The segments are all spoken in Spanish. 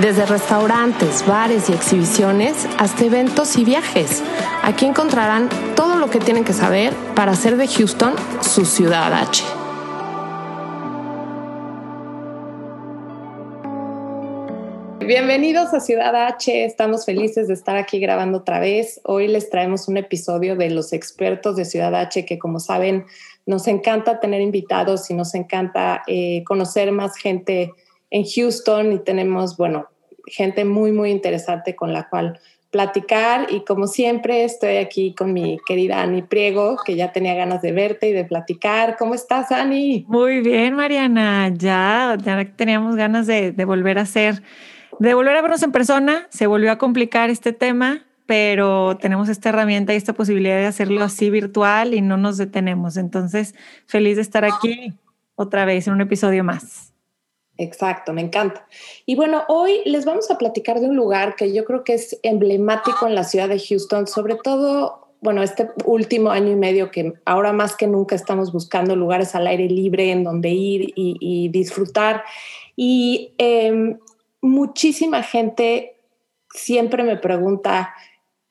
Desde restaurantes, bares y exhibiciones hasta eventos y viajes. Aquí encontrarán todo lo que tienen que saber para hacer de Houston su ciudad H. Bienvenidos a Ciudad H, estamos felices de estar aquí grabando otra vez. Hoy les traemos un episodio de los expertos de Ciudad H que como saben nos encanta tener invitados y nos encanta eh, conocer más gente en Houston y tenemos, bueno, gente muy, muy interesante con la cual platicar y como siempre estoy aquí con mi querida Ani Priego, que ya tenía ganas de verte y de platicar. ¿Cómo estás, Ani? Muy bien, Mariana. Ya, ya teníamos ganas de, de volver a hacer de volver a vernos en persona, se volvió a complicar este tema, pero tenemos esta herramienta y esta posibilidad de hacerlo así virtual y no nos detenemos. Entonces, feliz de estar aquí otra vez en un episodio más. Exacto, me encanta. Y bueno, hoy les vamos a platicar de un lugar que yo creo que es emblemático en la ciudad de Houston, sobre todo, bueno, este último año y medio que ahora más que nunca estamos buscando lugares al aire libre en donde ir y, disfrutar. Y eh, muchísima gente siempre me pregunta,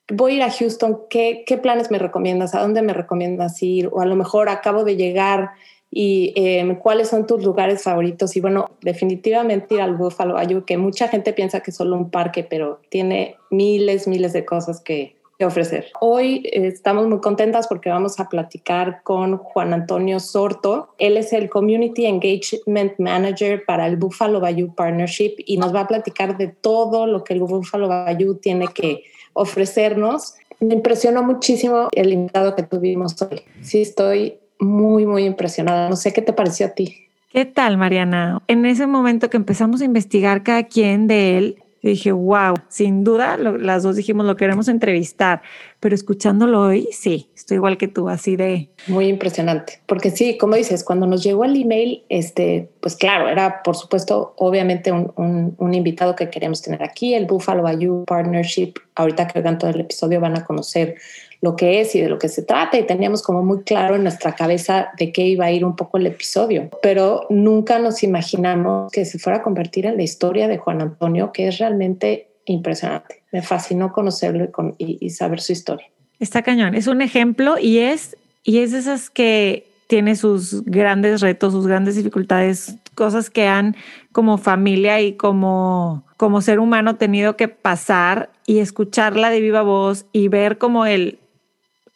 voy a ir a Houston, ¿qué, qué planes me recomiendas? ¿A dónde me recomiendas ir? O a lo mejor acabo de llegar y eh, cuáles son tus lugares favoritos. Y bueno, definitivamente ir al Buffalo Bayou, que mucha gente piensa que es solo un parque, pero tiene miles, miles de cosas que, que ofrecer. Hoy eh, estamos muy contentas porque vamos a platicar con Juan Antonio Sorto. Él es el Community Engagement Manager para el Buffalo Bayou Partnership y nos va a platicar de todo lo que el Buffalo Bayou tiene que ofrecernos. Me impresionó muchísimo el invitado que tuvimos hoy. Sí, estoy muy, muy impresionada. No sé qué te pareció a ti. ¿Qué tal, Mariana? En ese momento que empezamos a investigar cada quien de él, dije, wow, sin duda, las dos dijimos, lo queremos entrevistar, pero escuchándolo hoy, sí, estoy igual que tú, así de... Muy impresionante, porque sí, como dices, cuando nos llegó el email, este, pues claro, era por supuesto, obviamente un, un, un invitado que queríamos tener aquí, el Buffalo Bayou Partnership, ahorita que oigan todo el episodio van a conocer lo que es y de lo que se trata y teníamos como muy claro en nuestra cabeza de qué iba a ir un poco el episodio, pero nunca nos imaginamos que se fuera a convertir en la historia de Juan Antonio, que es realmente impresionante. Me fascinó conocerlo y, con, y, y saber su historia. Está cañón, es un ejemplo y es, y es de esas que tiene sus grandes retos, sus grandes dificultades, cosas que han como familia y como, como ser humano tenido que pasar y escucharla de viva voz y ver como el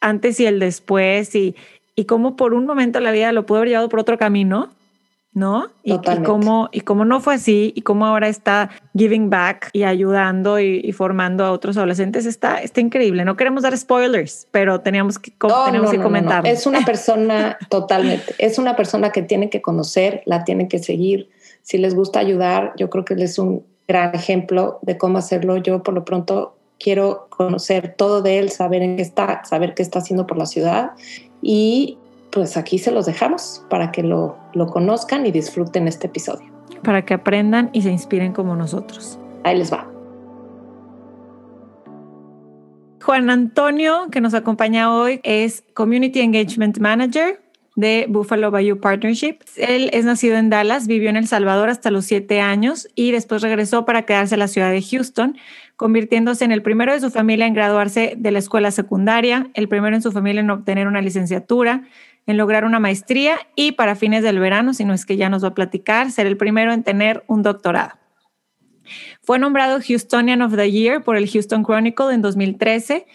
antes y el después y, y cómo por un momento la vida lo pudo haber llevado por otro camino, ¿no? Y, y, cómo, y cómo no fue así y cómo ahora está giving back y ayudando y, y, formando a otros adolescentes, está, está increíble. No queremos dar spoilers, pero teníamos que, no, tenemos no, que no, comentar. Es una persona totalmente, es una persona que tiene que conocer, la tiene que seguir. Si les gusta ayudar, yo creo que él es un gran ejemplo de cómo hacerlo. Yo por lo pronto quiero conocer todo de él, saber en qué está, saber qué está haciendo por la ciudad y pues aquí se los dejamos para que lo, lo conozcan y disfruten este episodio. Para que aprendan y se inspiren como nosotros. Ahí les va. Juan Antonio, que nos acompaña hoy, es Community Engagement Manager de Buffalo Bayou Partnership. Él es nacido en Dallas, vivió en El Salvador hasta los siete años y después regresó para quedarse a la ciudad de Houston, convirtiéndose en el primero de su familia en graduarse de la escuela secundaria, el primero en su familia en obtener una licenciatura, en lograr una maestría y para fines del verano, si no es que ya nos va a platicar, ser el primero en tener un doctorado. Fue nombrado Houstonian of the Year por el Houston Chronicle en 2013.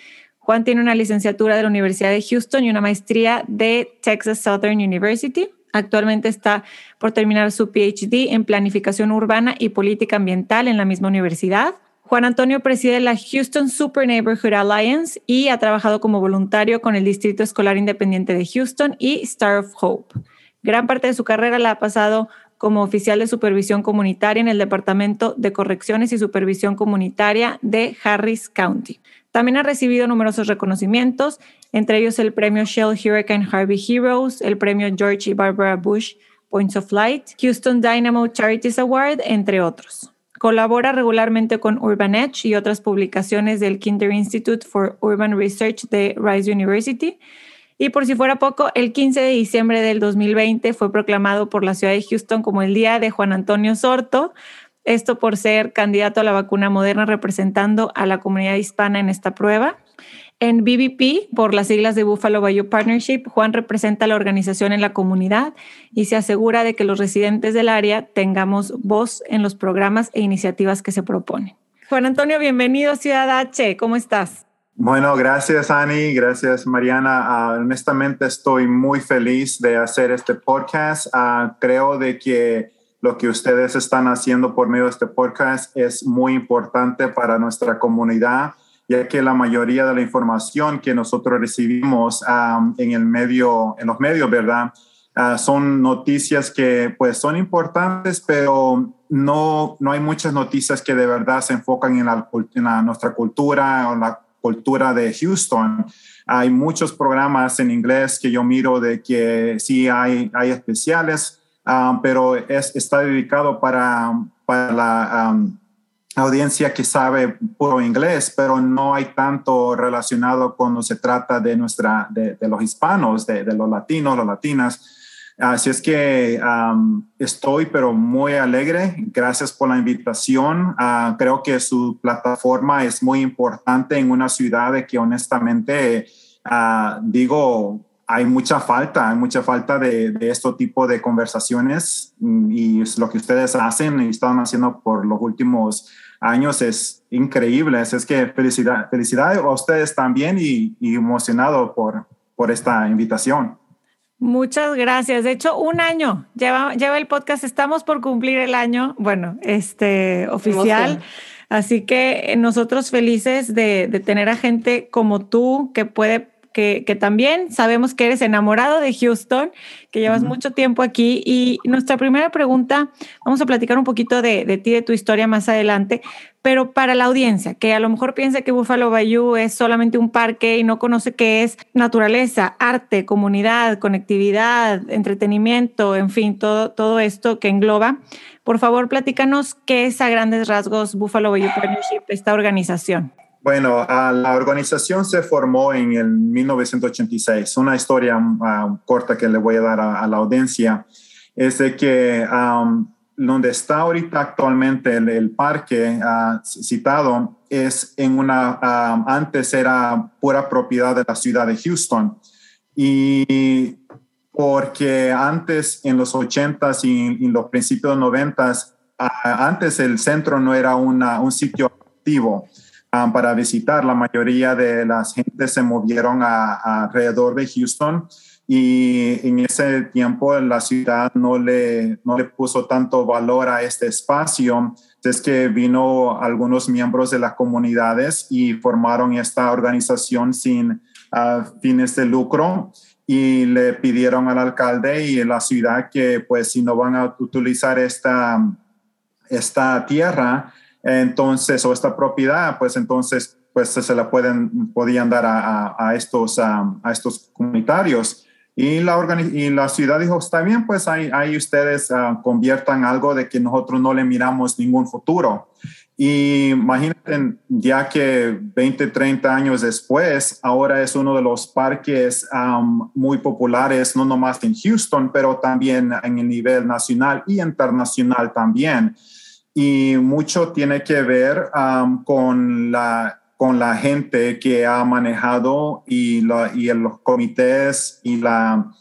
Juan tiene una licenciatura de la Universidad de Houston y una maestría de Texas Southern University. Actualmente está por terminar su PhD en planificación urbana y política ambiental en la misma universidad. Juan Antonio preside la Houston Super Neighborhood Alliance y ha trabajado como voluntario con el Distrito Escolar Independiente de Houston y Star of Hope. Gran parte de su carrera la ha pasado como oficial de supervisión comunitaria en el Departamento de Correcciones y Supervisión Comunitaria de Harris County. También ha recibido numerosos reconocimientos, entre ellos el premio Shell Hurricane Harvey Heroes, el premio George y Barbara Bush Points of Light, Houston Dynamo Charities Award, entre otros. Colabora regularmente con Urban Edge y otras publicaciones del Kinder Institute for Urban Research de Rice University. Y por si fuera poco, el 15 de diciembre del 2020 fue proclamado por la ciudad de Houston como el Día de Juan Antonio Sorto, esto por ser candidato a la vacuna moderna representando a la comunidad hispana en esta prueba. En BBP, por las siglas de Buffalo Bayou Partnership, Juan representa a la organización en la comunidad y se asegura de que los residentes del área tengamos voz en los programas e iniciativas que se proponen. Juan Antonio, bienvenido a Ciudad H. ¿Cómo estás? Bueno, gracias Ani, gracias Mariana. Uh, honestamente estoy muy feliz de hacer este podcast. Uh, creo de que lo que ustedes están haciendo por medio de este podcast es muy importante para nuestra comunidad ya que la mayoría de la información que nosotros recibimos en el medio, en los medios, ¿verdad? Ah, son noticias que pues son importantes, pero no, no hay muchas noticias que de verdad se enfocan en, la, en nuestra cultura o la cultura de Houston. Hay muchos programas en inglés que yo miro de que sí hay, hay especiales, ah, pero es, está dedicado para, para la audiencia que sabe puro inglés, pero no hay tanto relacionado cuando se trata de nuestra, de, los hispanos, de, los latinos, las latinas. Así es que estoy, pero muy alegre. Gracias por la invitación. Uh, creo que su plataforma es muy importante en una ciudad de que honestamente, uh, digo, hay mucha falta, hay mucha falta de, de este tipo de conversaciones mm, y es lo que ustedes hacen y están haciendo por los últimos años es increíble. Es que felicidad, felicidad a ustedes también y, emocionado por, por esta invitación. Muchas gracias. De hecho, un año lleva, lleva el podcast. Estamos por cumplir el año, bueno, este oficial. Así que nosotros felices de, de tener a gente como tú que puede que, también sabemos que eres enamorado de Houston, que llevas mucho tiempo aquí. Y nuestra primera pregunta, vamos a platicar un poquito de, de, ti, de tu historia más adelante, pero para la audiencia, que a lo mejor piensa que Buffalo Bayou es solamente un parque y no conoce qué es naturaleza, arte, comunidad, conectividad, entretenimiento, en fin, todo, todo esto que engloba. Por favor, platícanos qué es a grandes rasgos Buffalo Bayou Partnership, esta organización. Bueno, la organización se formó en el 1986. Una historia ah, corta que le voy a dar a, la audiencia es de que donde está ahorita actualmente el, parque ah, citado es en una, antes era pura propiedad de la ciudad de Houston. Y porque antes en los 80s y, en los principios de 90s, ah, antes el centro no era un sitio activo Um, para visitar. La mayoría de las gentes se movieron a, alrededor de Houston y en ese tiempo la ciudad no le, no le puso tanto valor a este espacio. Es que vino algunos miembros de las comunidades y formaron esta organización sin uh, fines de lucro y le pidieron al alcalde y la ciudad que pues si no van a utilizar esta, esta tierra, entonces, o esta propiedad, pues entonces, pues se la pueden, podían dar a, estos, a, estos comunitarios. Y la, y la ciudad dijo, está bien, pues ahí, ustedes ah, conviertan algo de que nosotros no le miramos ningún futuro. Y imagínate, ya que 20, 30 años después, ahora es uno de los parques muy populares, no nomás en Houston, pero también en el nivel nacional y internacional también y mucho tiene que ver um, con, la, con la gente que ha manejado y, y los comités y la,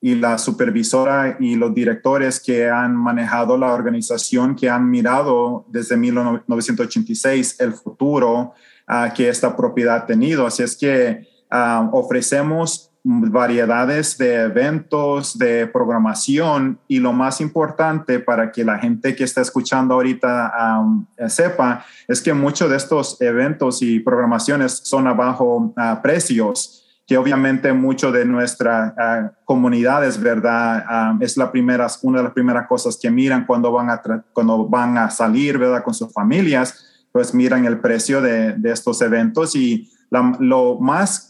y la supervisora y los directores que han manejado la organización, que han mirado desde 1986 el futuro uh, que esta propiedad ha tenido. Así es que uh, ofrecemos variedades de eventos, de programación y lo más importante para que la gente que está escuchando ahorita um, sepa es que muchos de estos eventos y programaciones son a bajo precios que obviamente mucho de nuestra uh, comunidad es verdad, es la primera, una de las primeras cosas que miran cuando van a, cuando van a salir, ¿verdad? Con sus familias, pues miran el precio de, de estos eventos y lo más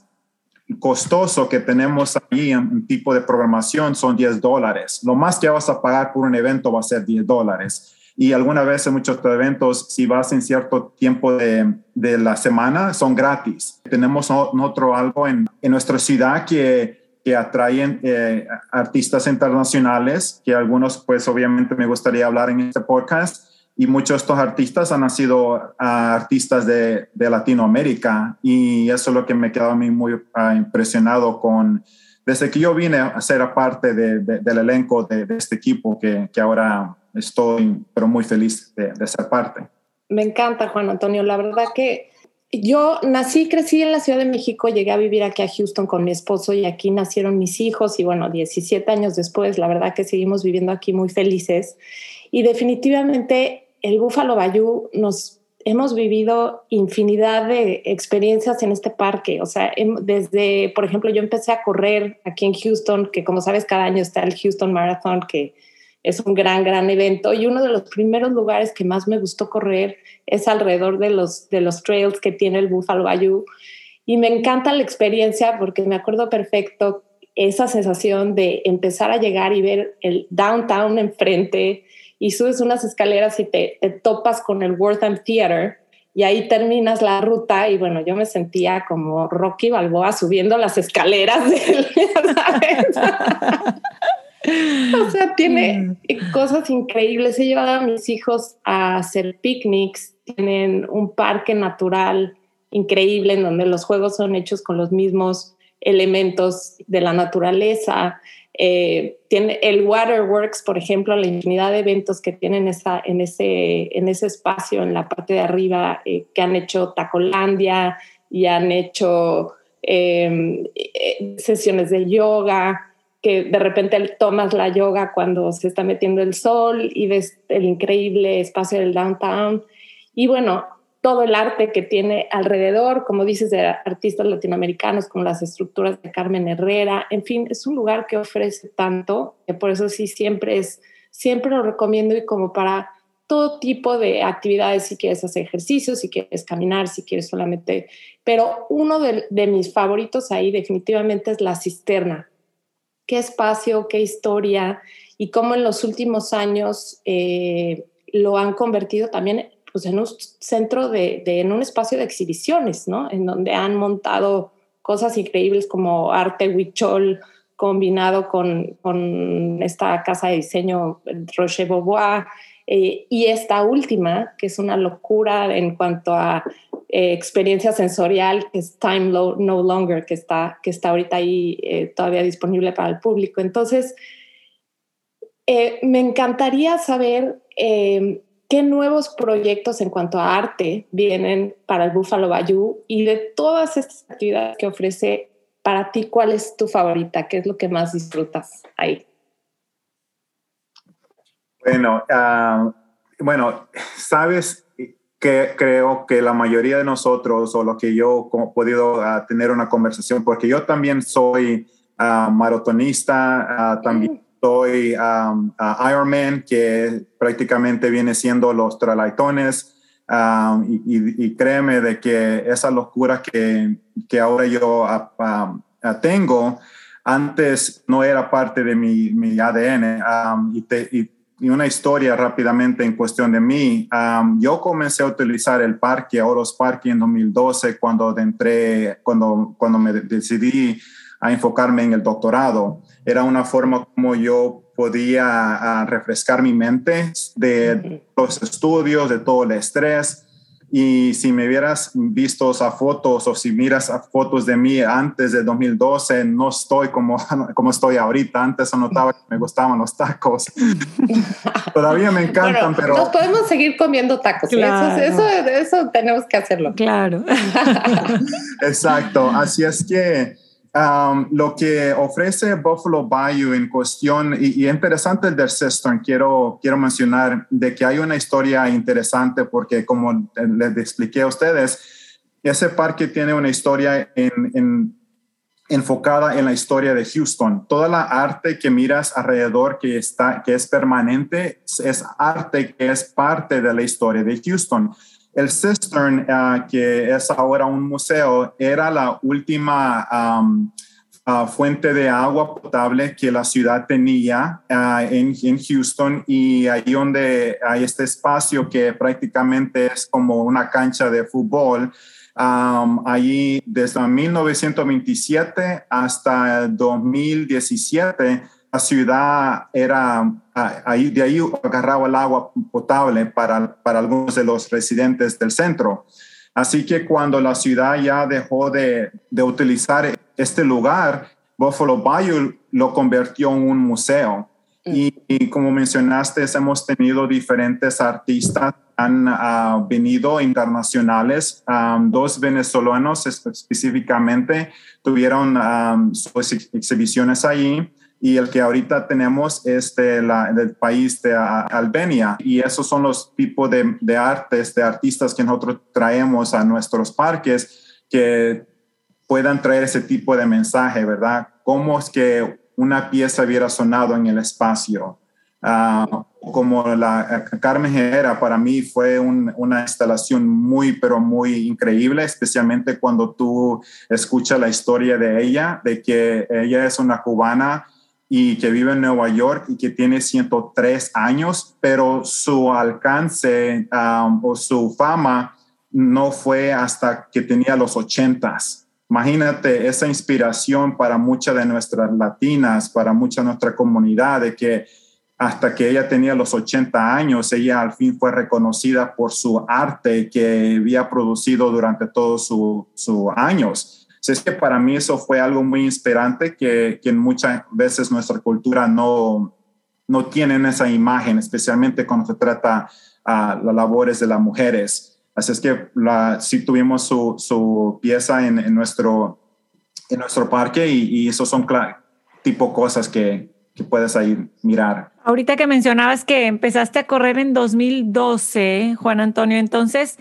costoso que tenemos ahí en, tipo de programación son 10 dólares. Lo más que vas a pagar por un evento va a ser 10 dólares. Y algunas veces muchos eventos, si vas en cierto tiempo de, de la semana, son gratis. Tenemos otro algo en, en nuestra ciudad que que atraen eh, artistas internacionales, que algunos pues obviamente me gustaría hablar en este podcast, y muchos de estos artistas han sido ah, artistas de, de, Latinoamérica y eso es lo que me quedó a mí muy ah, impresionado con, desde que yo vine a ser parte de, del elenco de, este equipo que, que, ahora estoy pero muy feliz de, ser parte. Me encanta, Juan Antonio. La verdad que yo nací, crecí en la Ciudad de México, llegué a vivir aquí a Houston con mi esposo y aquí nacieron mis hijos y bueno, 17 años después, la verdad que seguimos viviendo aquí muy felices y definitivamente el Búfalo Bayou nos hemos vivido infinidad de experiencias en este parque. O sea, desde, por ejemplo, yo empecé a correr aquí en Houston, que como sabes, cada año está el Houston Marathon, que es un gran, gran evento. Y uno de los primeros lugares que más me gustó correr es alrededor de los, de los trails que tiene el Buffalo Bayou. Y me encanta la experiencia porque me acuerdo perfecto esa sensación de empezar a llegar y ver el downtown enfrente, y subes unas escaleras y te, topas con el Wortham Theater y ahí terminas la ruta y bueno, yo me sentía como Rocky Balboa subiendo las escaleras del, o sea, tiene mm. cosas increíbles. He llevado a mis hijos a hacer picnics, tienen un parque natural increíble en donde los juegos son hechos con los mismos elementos de la naturaleza. Eh, tiene el Waterworks, por ejemplo, la infinidad de eventos que tienen en, ese, en ese espacio, en la parte de arriba, eh, que han hecho Tacolandia y han hecho em, eh, sesiones de yoga, que de repente tomas la yoga cuando se está metiendo el sol y ves el increíble espacio del downtown. Y bueno, todo el arte que tiene alrededor, como dices, de artistas latinoamericanos, como las estructuras de Carmen Herrera, en fin, es un lugar que ofrece tanto, que por eso sí siempre es, siempre lo recomiendo y como para todo tipo de actividades, si quieres hacer ejercicios, si quieres caminar, si quieres solamente, pero uno de, mis favoritos ahí definitivamente es la cisterna. Qué espacio, qué historia y cómo en los últimos años eh, lo han convertido también pues en un centro de, en un espacio de exhibiciones, ¿no? En donde han montado cosas increíbles como arte huichol combinado con, con esta casa de diseño Rocher Beaubois eh, y esta última, que es una locura en cuanto a eh, experiencia sensorial, que es Time No Longer, que está, que está ahorita ahí eh, todavía disponible para el público. Entonces, me encantaría saber ¿Qué nuevos proyectos en cuanto a arte vienen para el Buffalo Bayou? Y de todas estas actividades que ofrece, para ti, ¿cuál es tu favorita? ¿Qué es lo que más disfrutas ahí? Bueno, ah, bueno, sabes que creo que la mayoría de nosotros, o lo que yo he podido ah, tener una conversación, porque yo también soy uh, maratonista, también soy um, Ironman, que prácticamente viene siendo los tralaitones. Um, y, créeme de que esa locura que, que ahora yo tengo, antes no era parte de mi, mi ADN. Um, y, una historia rápidamente en cuestión de mí. yo comencé a utilizar el parque, Oros Parque, en 2012, cuando, entré, cuando, cuando me decidí a enfocarme en el doctorado. Era una forma como yo podía ah, refrescar mi mente de los estudios, de todo el estrés. Y si me hubieras visto a fotos o si miras a fotos de mí antes de 2012, no estoy como, como estoy ahorita. Antes notaba que me gustaban los tacos. Todavía me encantan, pero... Nos podemos seguir comiendo tacos. Eso, eso tenemos que hacerlo. Claro. Exacto. Así es que lo que ofrece Buffalo Bayou en cuestión, y, interesante el del Cistern, quiero, quiero mencionar de que hay una historia interesante porque como les expliqué a ustedes, ese parque tiene una historia en, enfocada en la historia de Houston. Toda la arte que miras alrededor que, está, que es permanente es arte que es parte de la historia de Houston. El Cistern, ah, que es ahora un museo, era la última ah, fuente de agua potable que la ciudad tenía ah, en, en, Houston y ahí donde hay este espacio que prácticamente es como una cancha de fútbol. Um, allí desde 1927 hasta 2017 la ciudad era, ahí, de ahí agarraba el agua potable para, para algunos de los residentes del centro. Así que cuando la ciudad ya dejó de, de utilizar este lugar, Buffalo Bayou lo convirtió en un museo. Mm. Y, como mencionaste, hemos tenido diferentes artistas, han uh, venido internacionales, um, dos venezolanos específicamente tuvieron um, sus exhibiciones ahí y el que ahorita tenemos es de la, del país de Albania. Y esos son los tipos de, de, artes, de artistas que nosotros traemos a nuestros parques que puedan traer ese tipo de mensaje, ¿verdad? ¿Cómo es que una pieza hubiera sonado en el espacio? Uh, como la Carmen Herrera para mí fue una instalación muy, pero muy increíble, especialmente cuando tú escuchas la historia de ella, de que ella es una cubana y que vive en Nueva York y que tiene 103 años, pero su alcance um, o su fama no fue hasta que tenía los 80. Imagínate esa inspiración para muchas de nuestras latinas, para mucha nuestra comunidad, de que hasta que ella tenía los 80 años, ella al fin fue reconocida por su arte que había producido durante todos sus años es que para mí eso fue algo muy inspirante que, que muchas veces nuestra cultura no, no tiene esa imagen, especialmente cuando se trata a las labores de las mujeres. Así es que la, sí tuvimos su, su pieza en, en, nuestro, en nuestro parque y, y esos son tipo cosas que, que puedes ahí mirar. Ahorita que mencionabas que empezaste a correr en 2012, Juan Antonio, entonces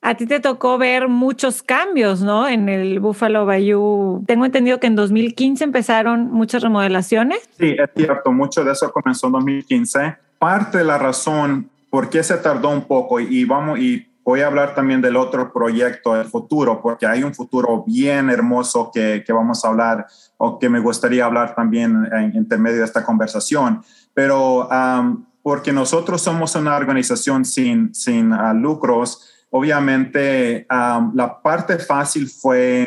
a ti te tocó ver muchos cambios, ¿no? En el Buffalo Bayou. Tengo entendido que en 2015 empezaron muchas remodelaciones. Sí, es cierto. Mucho de eso comenzó en 2015. Parte de la razón por qué se tardó un poco y vamos y voy a hablar también del otro proyecto, el futuro, porque hay un futuro bien hermoso que, que vamos a hablar o que me gustaría hablar también en, intermedio de esta conversación. Pero porque nosotros somos una organización sin, sin uh, lucros, Obviamente, la parte fácil fue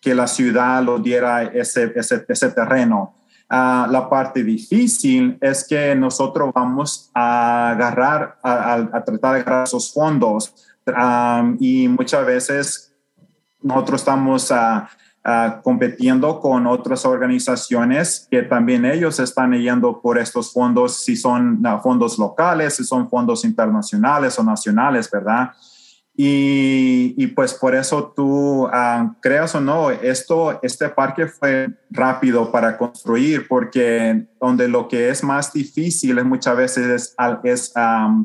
que la ciudad lo diera ese, ese, terreno. Ah, la parte difícil es que nosotros vamos a agarrar, a, tratar de agarrar esos fondos y muchas veces nosotros estamos uh, compitiendo con otras organizaciones que también ellos están yendo por estos fondos, si son fondos locales, si son fondos internacionales o nacionales, ¿verdad? Y, pues por eso tú, ah, creas o no, esto, este parque fue rápido para construir porque donde lo que es más difícil es muchas veces es,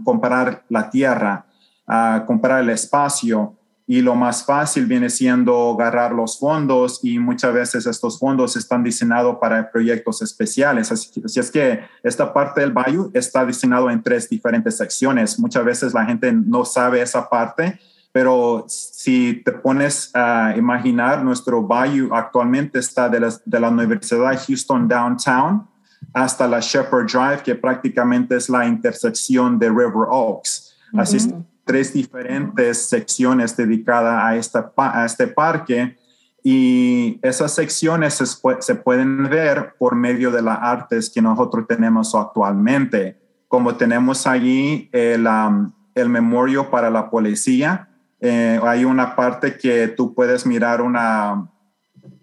comprar la tierra, uh, comprar el espacio y lo más fácil viene siendo agarrar los fondos y muchas veces estos fondos están diseñados para proyectos especiales. Así, es que esta parte del Bayou está diseñado en tres diferentes secciones. Muchas veces la gente no sabe esa parte, pero si te pones a imaginar, nuestro Bayou actualmente está de la, de la Universidad de Houston Downtown hasta la Shepherd Drive, que prácticamente es la intersección de River Oaks. Así es tres diferentes secciones dedicadas a, esta, a este parque y esas secciones se, pueden ver por medio de las artes que nosotros tenemos actualmente, como tenemos allí el, um, el memorio para la policía. Eh, hay una parte que tú puedes mirar una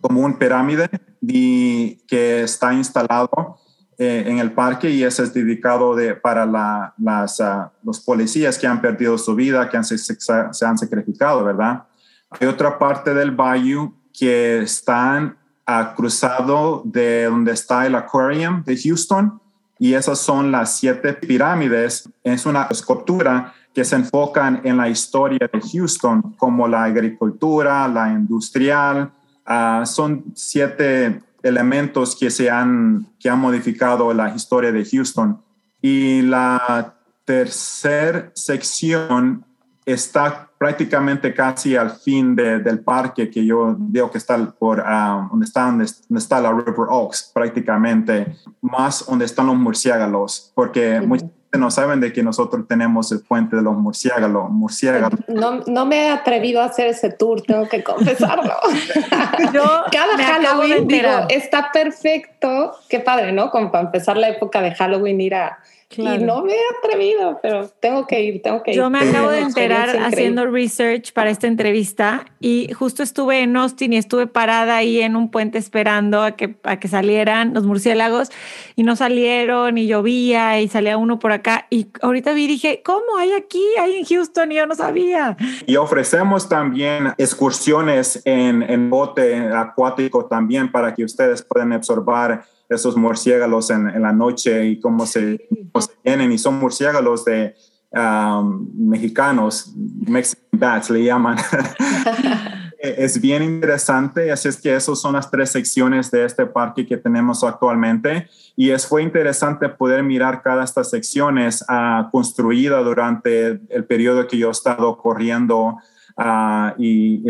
como un pirámide y que está instalado eh, en el parque y ese es dedicado de, para las, uh, los policías que han perdido su vida, que han, se, se, han sacrificado, ¿verdad? Hay otra parte del bayou que están uh, cruzado de donde está el Aquarium de Houston y esas son las siete pirámides. Es una escultura que se enfocan en la historia de Houston, como la agricultura, la industrial. Uh, son siete elementos que se han, que han modificado la historia de Houston. Y la tercera sección está prácticamente casi al fin del parque que yo digo que está por um, donde, está, donde, está la River Oaks, prácticamente más donde están los murciélagos, porque mucha gente no saben de que nosotros tenemos el puente de los murciélagos. murciélagos. No, no me he atrevido a hacer ese tour, tengo que confesarlo. yo Cada Halloween digo, está perfecto, qué padre, ¿no? Como para empezar la época de Halloween ir a y no me he atrevido, pero tengo que ir, tengo que ir. Yo me acabo de enterar haciendo research para esta entrevista y justo estuve en Austin y estuve parada ahí en un puente esperando a que, a que salieran los murciélagos y no salieron y llovía y salía uno por acá y ahorita vi y dije, ¿cómo hay aquí? Hay en Houston y yo no sabía. Y ofrecemos también excursiones en, en bote acuático también para que ustedes puedan absorber esos murciélagos en, en la noche y cómo se, cómo tienen. Y son murciélagos de um, mexicanos, Mexican bats le llaman. es bien interesante, así es que esas son las tres secciones de este parque que tenemos actualmente y es fue interesante poder mirar cada de estas secciones uh, construida durante el periodo que yo he estado corriendo Ah, y,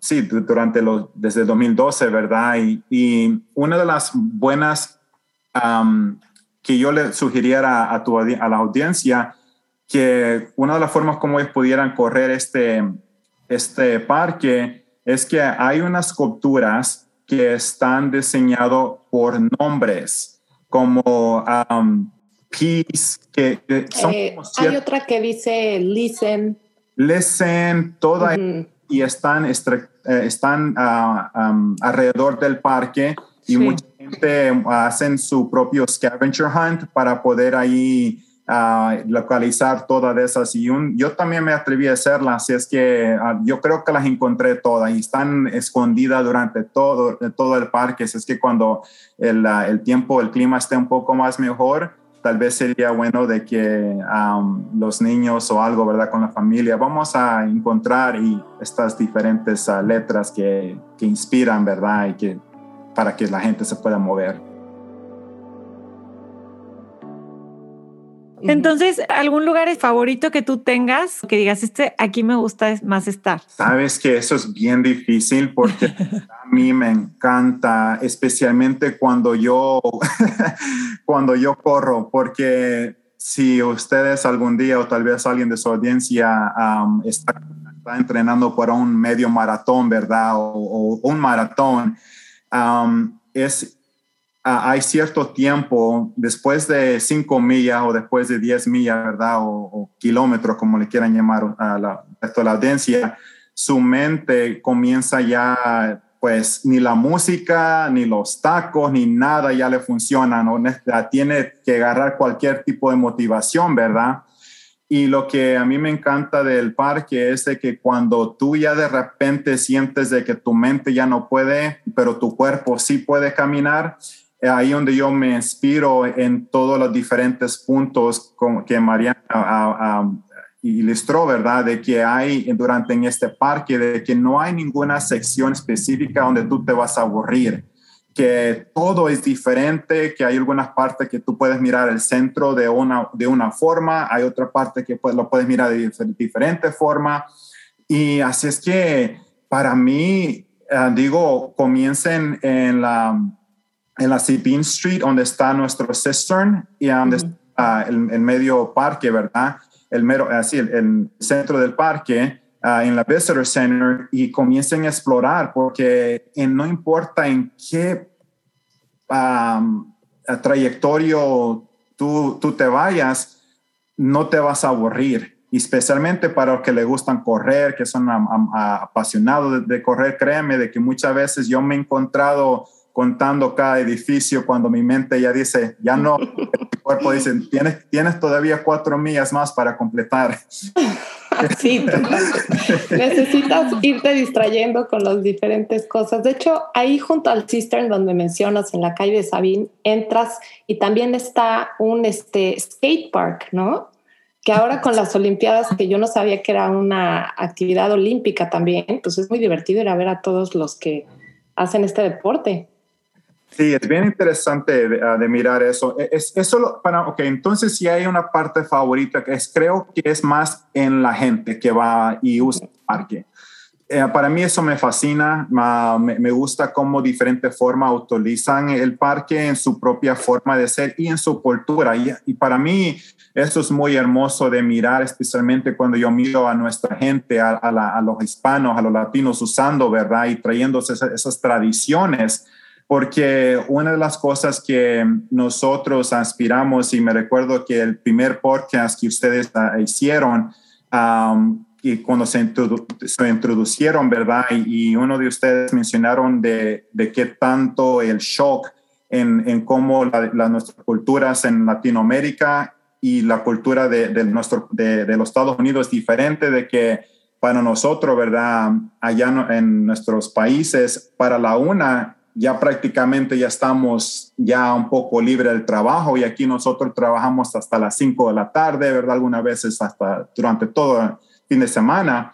sí, durante los, desde el 2012, ¿verdad? Y, una de las buenas que yo le sugiriera a, tu, a la audiencia, que una de las formas como ellos pudieran correr este, este parque es que hay unas sculpturas que están diseñadas por nombres, como Peace, que, son eh, Hay otra que dice Listen, listen, toda y están, eh, están uh, alrededor del parque y mucha gente hacen su propio scavenger hunt para poder ahí uh, localizar todas esas. Y un, yo también me atreví a hacerlas, así es que yo creo que las encontré todas y están escondidas durante todo, todo el parque, así es que cuando el, el tiempo, el clima esté un poco más mejor, tal vez sería bueno de que los niños o algo, ¿verdad? Con la familia, vamos a encontrar y estas diferentes ah, letras que, que, inspiran, ¿verdad? Y que para que la gente se pueda mover. Entonces, ¿algún lugar favorito que tú tengas que digas, este aquí me gusta más estar? Sabes que eso es bien difícil porque a mí me encanta, especialmente cuando yo, cuando yo corro, porque si ustedes algún día o tal vez alguien de su audiencia está, entrenando para un medio maratón, ¿verdad? O, un maratón, es Ah, hay cierto tiempo, después de cinco millas o después de diez millas, ¿verdad? O, kilómetros, como le quieran llamar a la, la audiencia, su mente comienza ya, pues ni la música, ni los tacos, ni nada ya le funcionan, ¿no? tiene que agarrar cualquier tipo de motivación, ¿verdad? Y lo que a mí me encanta del parque es de que cuando tú ya de repente sientes de que tu mente ya no puede, pero tu cuerpo sí puede caminar, ahí donde yo me inspiro en todos los diferentes puntos que Mariana ilustró, ¿verdad? De que hay durante en este parque, de que no hay ninguna sección específica donde tú te vas a aburrir, que todo es diferente, que hay algunas partes que tú puedes mirar el centro de una, de una forma, hay otra parte que pues, lo puedes mirar de diferente forma. Y así es que para mí, eh, digo, comiencen en la en la Sabine Street, donde está nuestro cistern y donde está el, medio parque, ¿verdad? El mero, así, el, centro del parque, ah, en la Visitor Center, y comiencen a explorar, porque no importa en qué trayectorio tú, tú te vayas, no te vas a aburrir especialmente para los que le gustan correr, que son apasionados de, correr, créeme de que muchas veces yo me he encontrado contando cada edificio cuando mi mente ya dice, ya no, el cuerpo dice, tienes, tienes todavía cuatro millas más para completar. Sí, necesitas irte distrayendo con las diferentes cosas. De hecho, ahí junto al Cistern, donde mencionas, en la calle de Sabine, entras y también está un este, skate park, ¿no? Que ahora con las Olimpiadas, que yo no sabía que era una actividad olímpica también, pues es muy divertido ir a ver a todos los que hacen este deporte. Sí, es bien interesante de, ah, mirar eso. E, es, solo para, ok, entonces si hay una parte favorita que es, creo que es más en la gente que va y usa el parque. Eh, para mí eso me fascina, me, gusta cómo diferentes formas utilizan el parque en su propia forma de ser y en su cultura. Y, para mí eso es muy hermoso de mirar, especialmente cuando yo miro a nuestra gente, a, los hispanos, a los latinos usando, ¿verdad? Y trayendo esas tradiciones porque una de las cosas que nosotros aspiramos, y me recuerdo que el primer podcast que ustedes ah, hicieron, y cuando se, introducieron, ¿verdad? Y, uno de ustedes mencionaron de, de qué tanto el shock en, en cómo la, nuestras culturas en Latinoamérica y la cultura de, de nuestro, de, de, los Estados Unidos es diferente, de que para nosotros, ¿verdad? Allá en nuestros países, para la una, ya prácticamente ya estamos ya un poco libre del trabajo y aquí nosotros trabajamos hasta las 5 de la tarde, ¿verdad? Algunas veces hasta durante todo el fin de semana.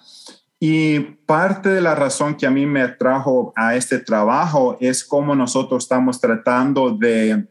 Y parte de la razón que a mí me trajo a este trabajo es cómo nosotros estamos tratando de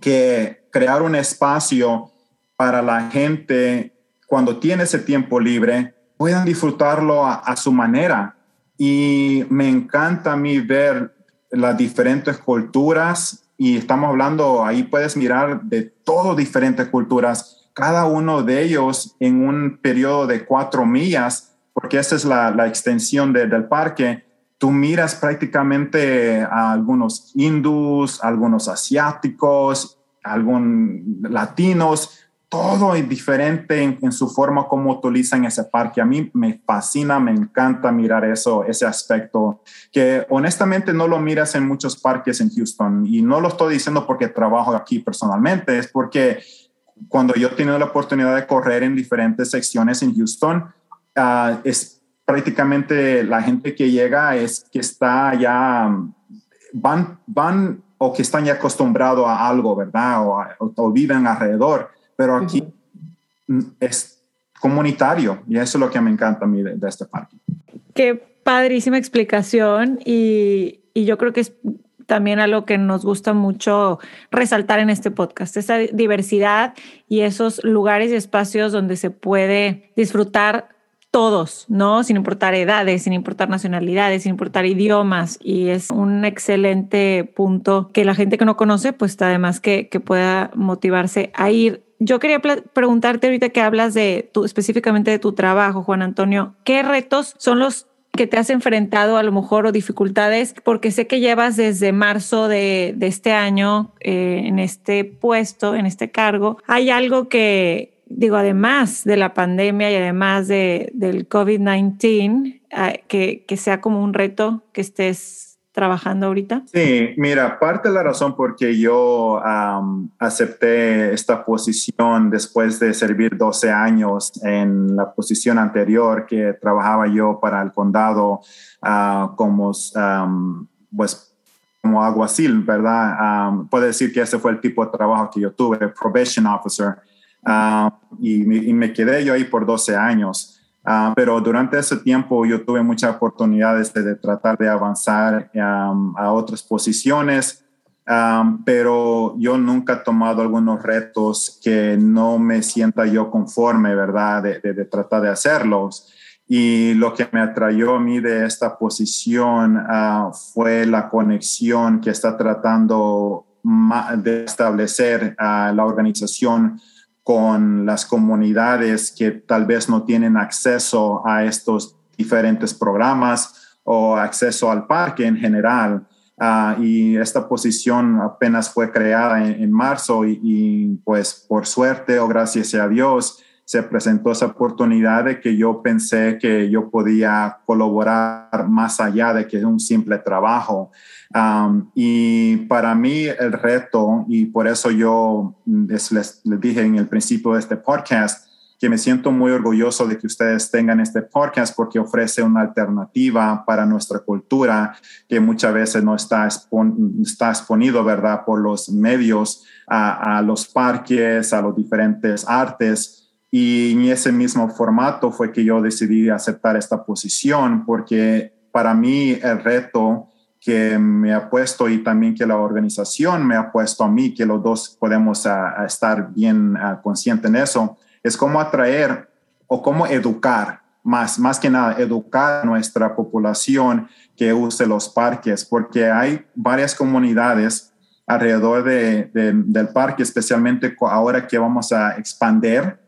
que crear un espacio para la gente cuando tiene ese tiempo libre puedan disfrutarlo a, a su manera. Y me encanta a mí ver las diferentes culturas y estamos hablando, ahí puedes mirar de todas diferentes culturas, cada uno de ellos en un periodo de cuatro millas, porque esa es la, la extensión del parque. Tú miras prácticamente a algunos hindús, algunos asiáticos, algunos latinos, todo es diferente en, su forma como utilizan ese parque. A mí me fascina, me encanta mirar eso, ese aspecto, que honestamente no lo miras en muchos parques en Houston. Y no lo estoy diciendo porque trabajo aquí personalmente, es porque cuando yo he tenido la oportunidad de correr en diferentes secciones en Houston, ah, es prácticamente la gente que llega es que está ya, van, van o que están ya acostumbrados a algo, ¿verdad? o viven alrededor pero aquí es comunitario y eso es lo que me encanta a mí de, este parque. Qué padrísima explicación y, y yo creo que es también algo que nos gusta mucho resaltar en este podcast, esa diversidad y esos lugares y espacios donde se puede disfrutar todos, ¿no? Sin importar edades, sin importar nacionalidades, sin importar idiomas. Y es un excelente punto que la gente que no conoce, pues además que, que pueda motivarse a ir yo quería preguntarte ahorita que hablas de tu, específicamente de tu trabajo, Juan Antonio, ¿qué retos son los que te has enfrentado a lo mejor o dificultades? Porque sé que llevas desde marzo de, este año eh, en este puesto, en este cargo. ¿Hay algo que, digo, además de la pandemia y además de, del COVID-19, ah, que, que sea como un reto que estés trabajando ahorita? Sí, mira, parte de la razón por que yo acepté esta posición después de servir 12 años en la posición anterior que trabajaba yo para el condado uh, como, pues, como alguacil, ¿verdad? puedo decir que ese fue el tipo de trabajo que yo tuve, probation officer, y me quedé yo ahí por 12 años. Ah, pero durante ese tiempo yo tuve muchas oportunidades de, tratar de avanzar a otras posiciones, pero yo nunca he tomado algunos retos que no me sienta yo conforme, ¿verdad? De, tratar de hacerlos. Y lo que me atrayó a mí de esta posición ah, fue la conexión que está tratando de establecer a la organización con las comunidades que tal vez no tienen acceso a estos diferentes programas o acceso al parque en general. Ah, y esta posición apenas fue creada en, marzo y, pues por suerte o gracias a Dios se presentó esa oportunidad de que yo pensé que yo podía colaborar más allá de que un simple trabajo. y para mí el reto, y por eso yo les, les, dije en el principio de este podcast, que me siento muy orgulloso de que ustedes tengan este podcast porque ofrece una alternativa para nuestra cultura que muchas veces no está, está exponido, ¿verdad?, por los medios a, a los parques, a los diferentes artes y en ese mismo formato fue que yo decidí aceptar esta posición porque para mí el reto que me ha puesto y también que la organización me ha puesto a mí, que los dos podemos estar bien conscientes en eso, es cómo atraer o cómo educar, más, más que nada, educar a nuestra población que use los parques, porque hay varias comunidades alrededor de, del parque, especialmente ahora que vamos a expandir, ah,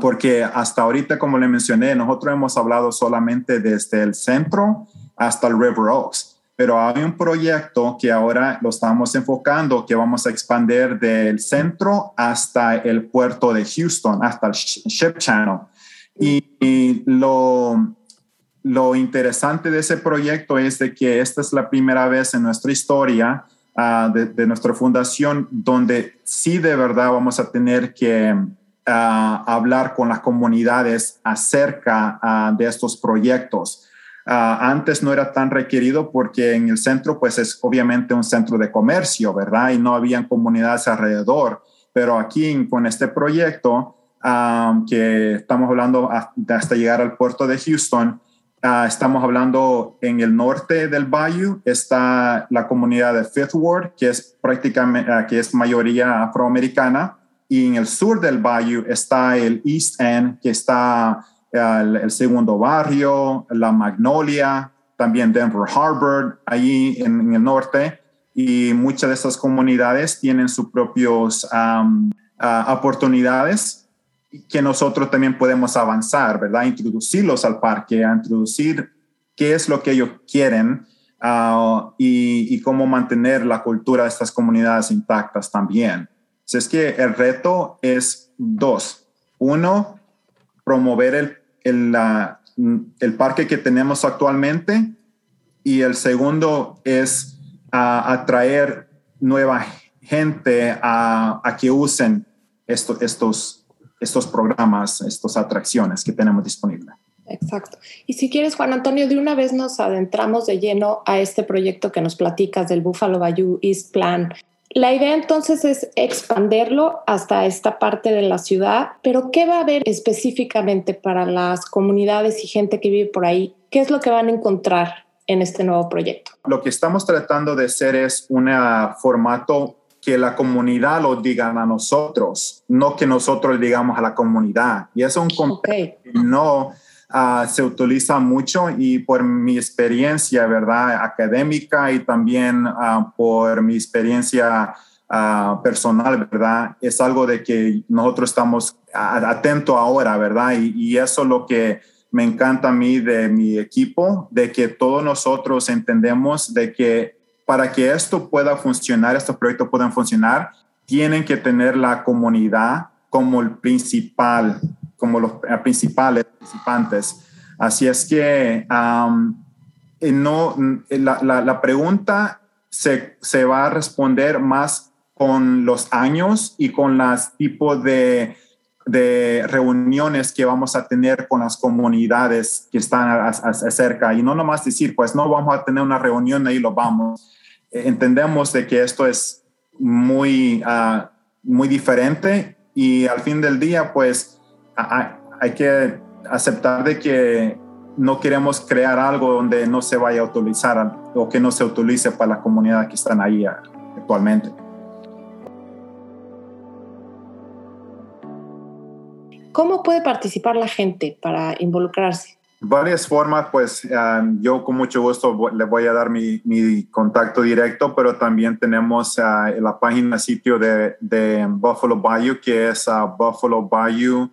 porque hasta ahorita, como le mencioné, nosotros hemos hablado solamente desde el centro hasta el River Oaks pero hay un proyecto que ahora lo estamos enfocando, que vamos a expandir del centro hasta el puerto de Houston, hasta el Ship Channel. Y, lo, lo, interesante de ese proyecto es de que esta es la primera vez en nuestra historia ah, de, nuestra fundación donde sí de verdad vamos a tener que ah, hablar con las comunidades acerca ah, de estos proyectos Ah, antes no era tan requerido porque en el centro pues es obviamente un centro de comercio, ¿verdad? Y no habían comunidades alrededor. Pero aquí con este proyecto ah, que estamos hablando hasta llegar al puerto de Houston, estamos hablando en el norte del Bayou está la comunidad de Fifth Ward, que es prácticamente, que es mayoría afroamericana. Y en el sur del Bayou está el East End, que está el, segundo barrio, la Magnolia, también Denver Harbor, ahí en, el norte. Y muchas de esas comunidades tienen sus propias oportunidades que nosotros también podemos avanzar, ¿verdad? Introducirlos al parque, a introducir qué es lo que ellos quieren ah, y, y, cómo mantener la cultura de estas comunidades intactas también. Así es que el reto es dos. Uno, promover el, el, el parque que tenemos actualmente y el segundo es atraer nueva gente a, a que usen estos, estos programas, estas atracciones que tenemos disponibles. Exacto. Y si quieres, Juan Antonio, de una vez nos adentramos de lleno a este proyecto que nos platicas del Buffalo Bayou East Plan la idea entonces es expanderlo hasta esta parte de la ciudad, pero ¿qué va a haber específicamente para las comunidades y gente que vive por ahí? ¿Qué es lo que van a encontrar en este nuevo proyecto? Lo que estamos tratando de hacer es un formato que la comunidad lo diga a nosotros, no que nosotros le digamos a la comunidad. Y es un okay. no Ah, se utiliza mucho y por mi experiencia, ¿verdad? Académica y también ah, por mi experiencia ah, personal, ¿verdad? Es algo de que nosotros estamos atentos ahora, ¿verdad? Y, y, eso es lo que me encanta a mí de mi equipo, de que todos nosotros entendemos de que para que esto pueda funcionar, estos proyectos puedan funcionar, tienen que tener la comunidad como el principal como los principales participantes. Así es que eh, no, la, la, pregunta se, se, va a responder más con los años y con los tipos de, de reuniones que vamos a tener con las comunidades que están cerca. Y no nomás decir, pues no vamos a tener una reunión y lo vamos. Entendemos de que esto es muy, ah, muy diferente y al fin del día, pues hay que aceptar de que no queremos crear algo donde no se vaya a utilizar o que no se utilice para la comunidad que están ahí actualmente. ¿Cómo puede participar la gente para involucrarse? Varias formas, pues um, yo con mucho gusto le voy a dar mi, contacto directo, pero también tenemos uh, la página sitio de, Buffalo Bayou, que es uh, Buffalo Bayou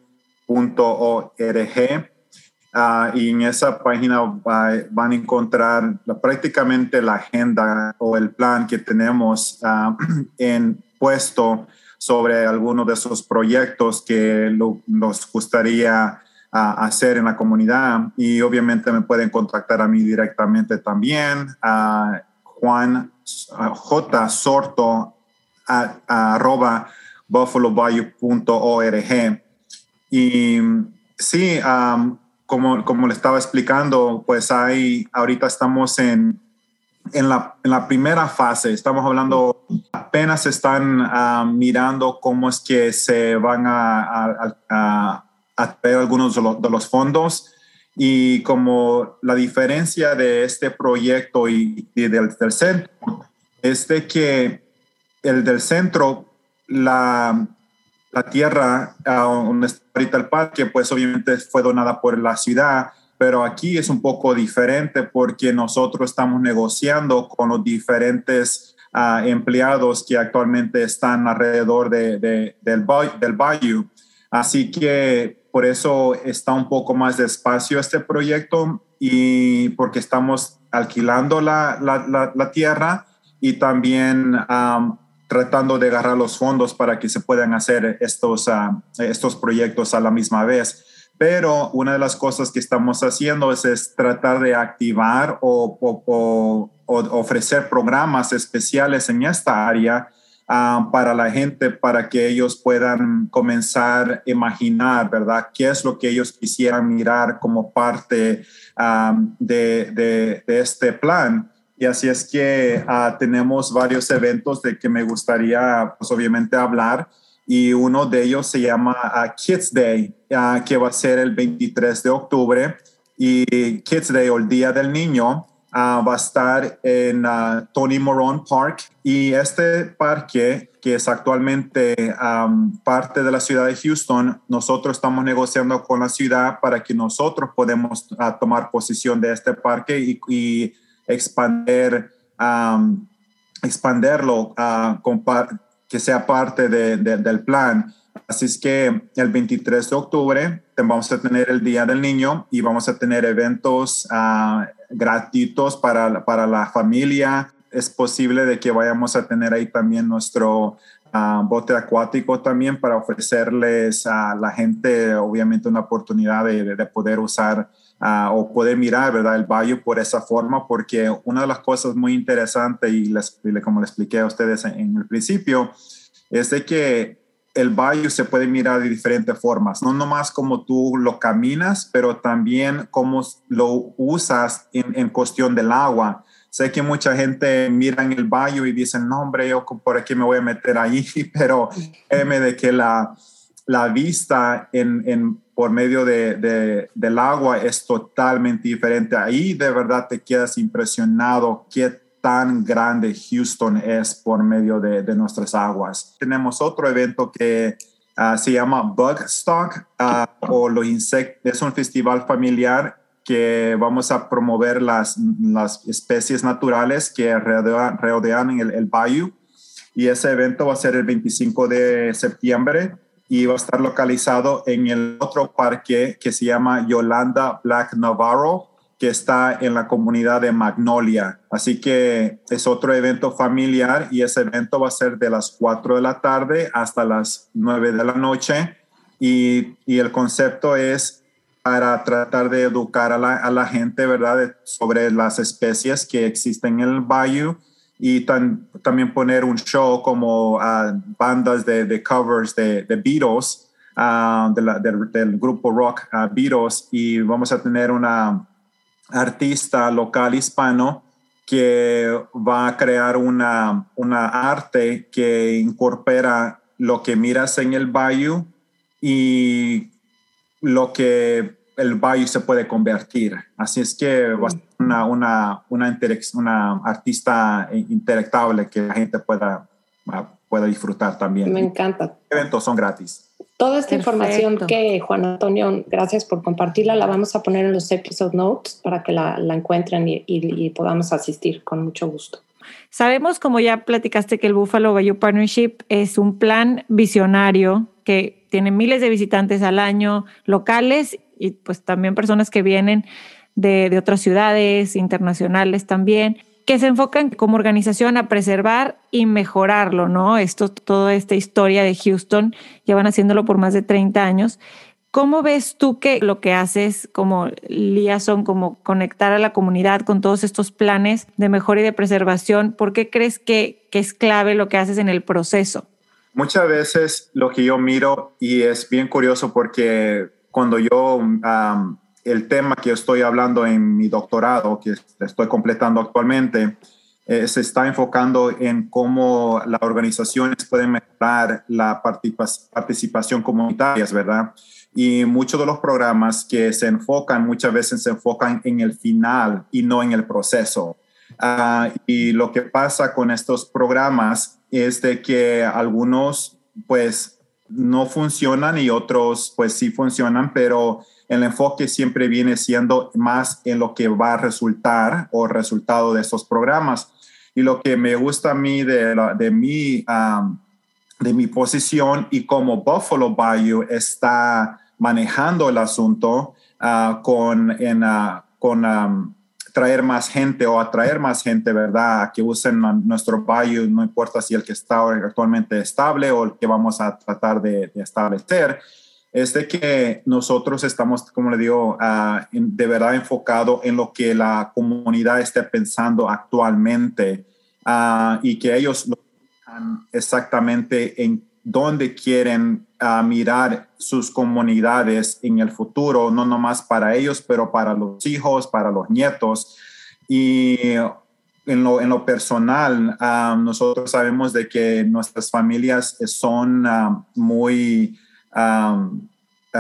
.org. Ah, y en esa página van a encontrar prácticamente la agenda o el plan que tenemos uh, en puesto sobre algunos de esos proyectos que nos gustaría ah, hacer en la comunidad. Y obviamente me pueden contactar a mí directamente también a Juan J. Sorto arroba buffalobayou.org y sí, como, como le estaba explicando, pues hay, ahorita estamos en, en, la, en la primera fase, estamos hablando, apenas están mirando cómo es que se van a, a, a, traer algunos de los, fondos. Y como la diferencia de este proyecto y, del, del, centro es de que el del centro, la, la tierra donde está ahorita el parque, pues obviamente fue donada por la ciudad, pero aquí es un poco diferente porque nosotros estamos negociando con los diferentes uh, empleados que actualmente están alrededor de, de, del, del bayou. Así que por eso está un poco más despacio este proyecto y porque estamos alquilando la, la, la, tierra y también um, tratando de agarrar los fondos para que se puedan hacer estos, uh, estos proyectos a la misma vez. Pero una de las cosas que estamos haciendo es, tratar de activar o, ofrecer programas especiales en esta área uh, para la gente, para que ellos puedan comenzar a imaginar, ¿verdad? ¿Qué es lo que ellos quisieran mirar como parte de, de este plan? Y así es que uh, tenemos varios eventos de que me gustaría, pues obviamente, hablar. Y uno de ellos se llama uh, Kids Day, uh, que va a ser el 23 de octubre. Y Kids Day, o el Día del Niño, va a estar en Tony Moron Park. Y este parque, que es actualmente um, parte de la ciudad de Houston, nosotros estamos negociando con la ciudad para que nosotros podamos tomar posición de este parque y, y expander, um, expanderlo, uh, que sea parte de, del plan. Así es que el 23 de octubre vamos a tener el Día del Niño y vamos a tener eventos uh, gratuitos para, para la familia. Es posible de que vayamos a tener ahí también nuestro uh, bote acuático también para ofrecerles a la gente, obviamente, una oportunidad de, de poder usar uh, o poder mirar, ¿verdad? El valle por esa forma, porque una de las cosas muy interesantes, y les, como les expliqué a ustedes en, el principio, es de que el valle se puede mirar de diferentes formas, no nomás como tú lo caminas, pero también cómo lo usas en, en cuestión del agua. Sé que mucha gente mira en el valle y dicen, no, hombre, yo por aquí me voy a meter ahí, pero créeme de que la, la vista en, en por medio de, del agua es totalmente diferente. Ahí de verdad te quedas impresionado qué tan grande Houston es por medio de, nuestras aguas. Tenemos otro evento que ah, se llama Bugstock uh, o los insectos. Es un festival familiar que vamos a promover las, las especies naturales que rodean, rodean el, el bayou. Y ese evento va a ser el 25 de septiembre y va a estar localizado en el otro parque que se llama Yolanda Black Navarro, que está en la comunidad de Magnolia. Así que es otro evento familiar y ese evento va a ser de las 4 de la tarde hasta las 9 de la noche. Y, y el concepto es para tratar de educar a la, a la gente, ¿verdad?, sobre las especies que existen en el bayou y también poner un show como uh, bandas de, covers de, Beatles, uh, del grupo rock uh, Beatles, y vamos a tener una artista local hispano que va a crear una, una arte que incorpora lo que miras en el bayou y lo que el bayou se puede convertir. Así es que va a ser una, una, una, una artista intelectable que la gente pueda, ah, pueda disfrutar también. Me encanta. Los eventos son gratis. Toda esta información que Juan Antonio, gracias por compartirla, la vamos a poner en los episode notes para que la, la encuentren y, y, podamos asistir con mucho gusto. Sabemos, como ya platicaste, que el Buffalo Bayou Partnership es un plan visionario que tiene miles de visitantes al año, locales y pues también personas que vienen de, de otras ciudades internacionales también que se enfocan como organización a preservar y mejorarlo, ¿no? Esto, toda esta historia de Houston, llevan haciéndolo por más de 30 años. ¿Cómo ves tú que lo que haces como liaison, como conectar a la comunidad con todos estos planes de mejora y de preservación? ¿Por qué crees que, que es clave lo que haces en el proceso? Muchas veces lo que yo miro, y es bien curioso porque cuando yo, el tema que estoy hablando en mi doctorado, que estoy completando actualmente, eh, se está enfocando en cómo las organizaciones pueden mejorar la participación comunitaria, ¿verdad? y muchos de los programas que se enfocan muchas veces se enfocan en el final y no en el proceso. Ah, y lo que pasa con estos programas es de que algunos pues no funcionan y otros pues sí funcionan, pero el enfoque siempre viene siendo más en lo que va a resultar o resultado de estos programas. Y lo que me gusta a mí de, mi... de mi posición y como Buffalo Bayou está manejando el asunto ah, con, en, ah, con traer más gente o atraer más gente, ¿verdad? Que usen nuestro bayou, no importa si el que está actualmente estable o el que vamos a tratar de, establecer, es de que nosotros estamos, como le digo, ah, de verdad enfocado en lo que la comunidad esté pensando actualmente y que ellos lo exactamente en dónde quieren ah, mirar sus comunidades en el futuro, no nomás para ellos, pero para los hijos, para los nietos. Y en lo, en lo personal, ah, nosotros sabemos de que nuestras familias son ah, muy,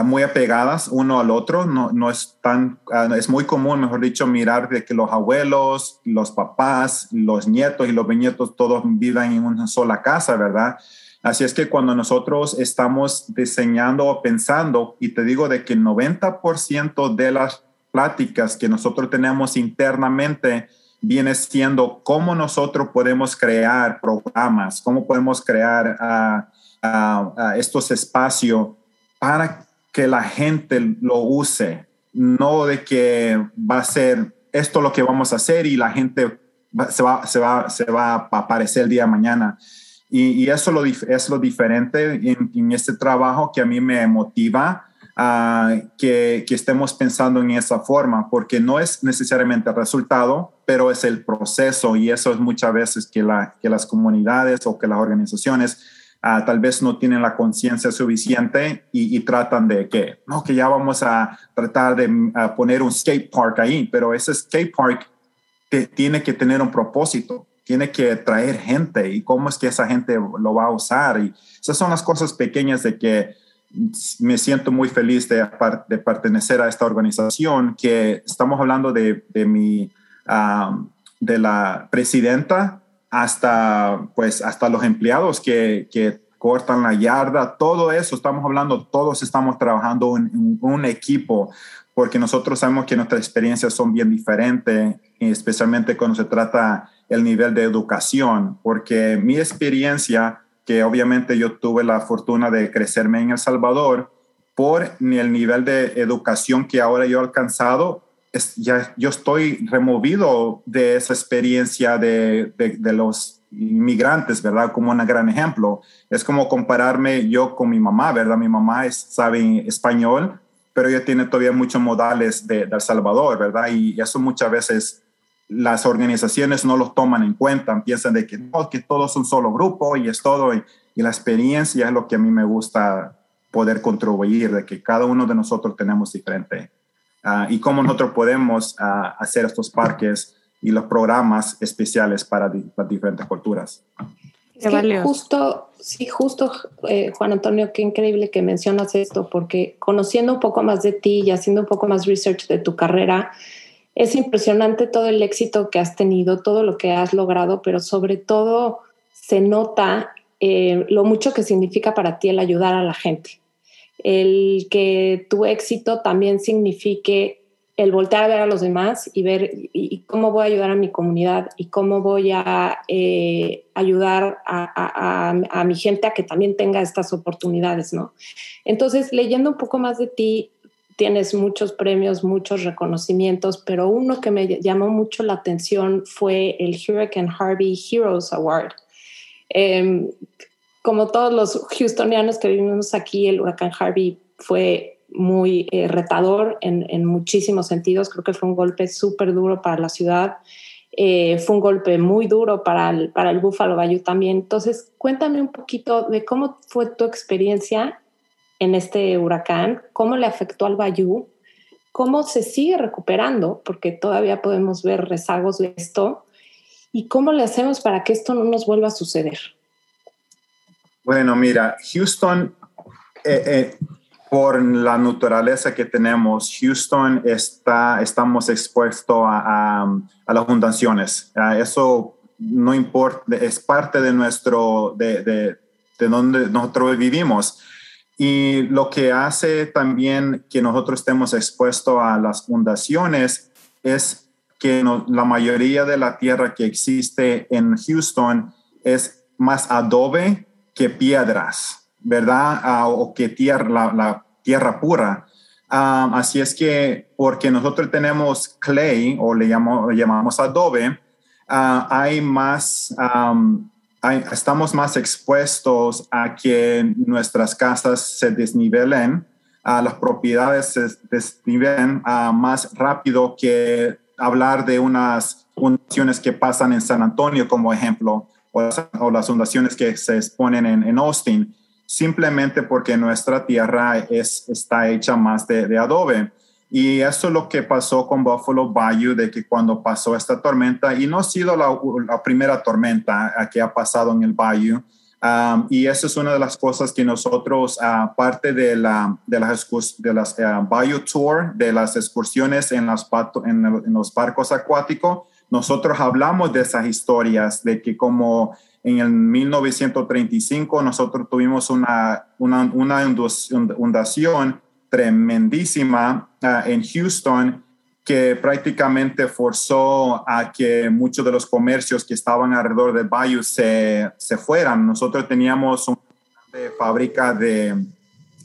muy apegadas uno al otro. No, no es tan, es muy común, mejor dicho, mirar de que los abuelos, los papás, los nietos y los nietos todos vivan en una sola casa, ¿verdad? Así es que cuando nosotros estamos diseñando o pensando, y te digo de que el 90% de las pláticas que nosotros tenemos internamente viene siendo cómo nosotros podemos crear programas, cómo podemos crear ah, ah, ah, estos espacios para que la gente lo use, no de que va a ser esto lo que vamos a hacer y la gente se, va, se va a aparecer el día de mañana y, eso lo, es lo diferente en, este trabajo que a mí me motiva a que, que, estemos pensando en esa forma, porque no es necesariamente el resultado, pero es el proceso y eso es muchas veces que, la, que las comunidades o que las organizaciones ah, tal vez no tienen la conciencia suficiente y, tratan de que, no, que ya vamos a tratar de poner un skate park ahí, pero ese skate park que tiene que tener un propósito tiene que traer gente y cómo es que esa gente lo va a usar. Y esas son las cosas pequeñas de que me siento muy feliz de, de pertenecer a esta organización, que estamos hablando de, de mi, de la presidenta hasta, pues, hasta los empleados que, que cortan la yarda, todo eso, estamos hablando, todos estamos trabajando en, un equipo, porque nosotros sabemos que nuestras experiencias son bien diferentes, especialmente cuando se trata el nivel de educación, porque mi experiencia, que obviamente yo tuve la fortuna de crecerme en El Salvador, por el nivel de educación que ahora yo he alcanzado, es, ya yo estoy removido de esa experiencia de, de, los inmigrantes, ¿verdad? Como un gran ejemplo. Es como compararme yo con mi mamá, ¿verdad? Mi mamá es, sabe español, pero ella tiene todavía muchos modales de, de El Salvador, ¿verdad? Y eso muchas veces las organizaciones no los toman en cuenta, piensan de que, no, que todos son un solo grupo y es todo, y, la experiencia es lo que a mí me gusta poder contribuir, de que cada uno de nosotros tenemos diferente. Ah, y cómo nosotros podemos ah, hacer estos parques y los programas especiales para las diferentes culturas. justo, sí, justo, eh, Juan Antonio, qué increíble que mencionas esto, porque conociendo un poco más de ti y haciendo un poco más research de tu carrera, es impresionante todo el éxito que has tenido, todo lo que has logrado, pero sobre todo se nota eh, lo mucho que significa para ti el ayudar a la gente. El que tu éxito también signifique el voltear a ver a los demás y ver cómo voy a ayudar a mi comunidad y cómo voy a eh, ayudar a, mi gente a que también tenga estas oportunidades, ¿no? Entonces, leyendo un poco más de ti, tienes muchos premios, muchos reconocimientos, pero uno que me llamó mucho la atención fue el Hurricane Harvey Heroes Award. Em, como todos los houstonianos que vivimos aquí, el huracán Harvey fue muy eh, retador en, muchísimos sentidos. Creo que fue un golpe súper duro para la ciudad. Eh, fue un golpe muy duro para el, para el Buffalo Bayou también. Entonces, cuéntame un poquito de cómo fue tu experiencia en este huracán, cómo le afectó al Bayou, cómo se sigue recuperando, porque todavía podemos ver rezagos de esto, y cómo le hacemos para que esto no nos vuelva a suceder. Bueno, mira, Houston, eh, eh, por la naturaleza que tenemos, Houston está, estamos expuestos a, a, las fundaciones. eso no importa, es parte de nuestro, de, de, de donde nosotros vivimos. Y lo que hace también que nosotros estemos expuestos a las fundaciones es que la mayoría de la tierra que existe en Houston es más adobe que piedras, ¿verdad? Ah, o que tierra, la, tierra pura. Ah, así es que porque nosotros tenemos clay o le llamamos adobe, ah, hay más, estamos más expuestos a que nuestras casas se desnivelen, a las propiedades se desnivelen más rápido que hablar de unas fundaciones que pasan en San Antonio como ejemplo o las, fundaciones que se exponen en, Austin, simplemente porque nuestra tierra es, está hecha más de, adobe. Y eso es lo que pasó con Buffalo Bayou, de que cuando pasó esta tormenta, y no ha sido la, primera tormenta que ha pasado en el Bayou, um, y eso es una de las cosas que nosotros, aparte de, la, de las, de las uh, Bayou Tour, de las excursiones en, las, en, en los barcos acuáticos, nosotros hablamos de esas historias, de que como en el 1935 nosotros tuvimos una, una, una inundación tremendísima ah, en Houston que prácticamente forzó a que muchos de los comercios que estaban alrededor del Bayou se, se fueran. Nosotros teníamos una fábrica de,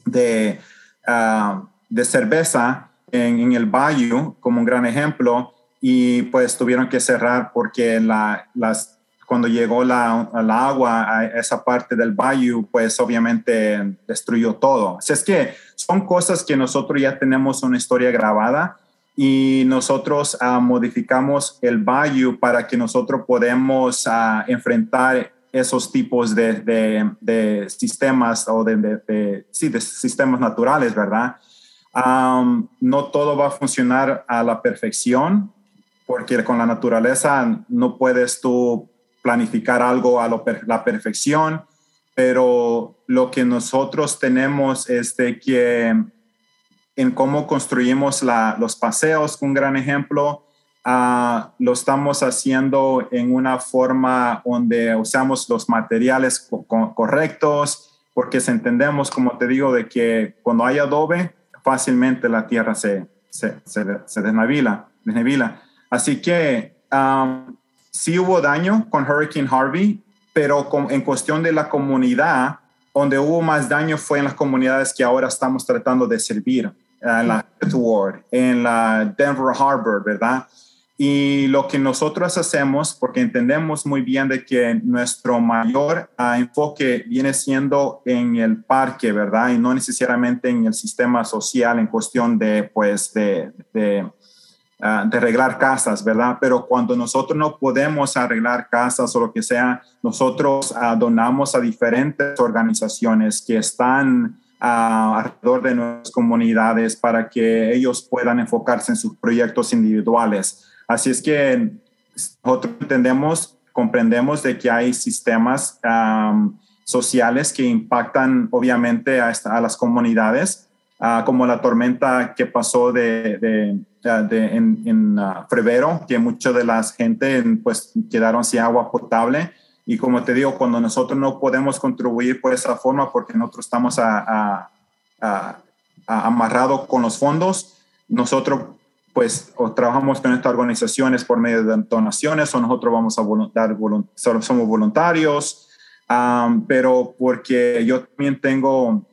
de, ah, de cerveza en, en, el Bayou, como un gran ejemplo, y pues tuvieron que cerrar porque la, las, cuando llegó la, agua a esa parte del bayou, pues obviamente destruyó todo. Así es que son cosas que nosotros ya tenemos una historia grabada y nosotros uh, modificamos el bayou para que nosotros podamos uh, enfrentar esos tipos de, de, de sistemas o de, de, sí, de sistemas naturales, ¿verdad? Um, no todo va a funcionar a la perfección, porque con la naturaleza no puedes tú planificar algo a la perfección, pero lo que nosotros tenemos es de que en cómo construimos los paseos, un gran ejemplo, uh, lo estamos haciendo en una forma donde usamos los materiales correctos, porque entendemos, como te digo, de que cuando hay adobe, fácilmente la tierra se, se, se, se. Así que um, sí hubo daño con Hurricane Harvey, pero en cuestión de la comunidad, donde hubo más daño fue en las comunidades que ahora estamos tratando de servir, en la Ward, en la Denver Harbor, ¿verdad? Y lo que nosotros hacemos, porque entendemos muy bien de que nuestro mayor uh, enfoque viene siendo en el parque, ¿verdad? Y no necesariamente en el sistema social en cuestión de, pues, de, de Ah, de arreglar casas, ¿verdad? Pero cuando nosotros no podemos arreglar casas o lo que sea, nosotros ah, donamos a diferentes organizaciones que están ah, alrededor de nuestras comunidades para que ellos puedan enfocarse en sus proyectos individuales. Así es que nosotros entendemos, comprendemos de que hay sistemas sociales que impactan obviamente a, las comunidades, como la tormenta que pasó de, en, en uh, que mucha de la gente pues quedaron sin agua potable. Y como te digo, cuando nosotros no podemos contribuir por esa forma porque nosotros estamos a, a, amarrados con los fondos, nosotros pues o trabajamos con estas organizaciones por medio de donaciones o nosotros vamos a dar, somos voluntarios, um, pero porque yo también tengo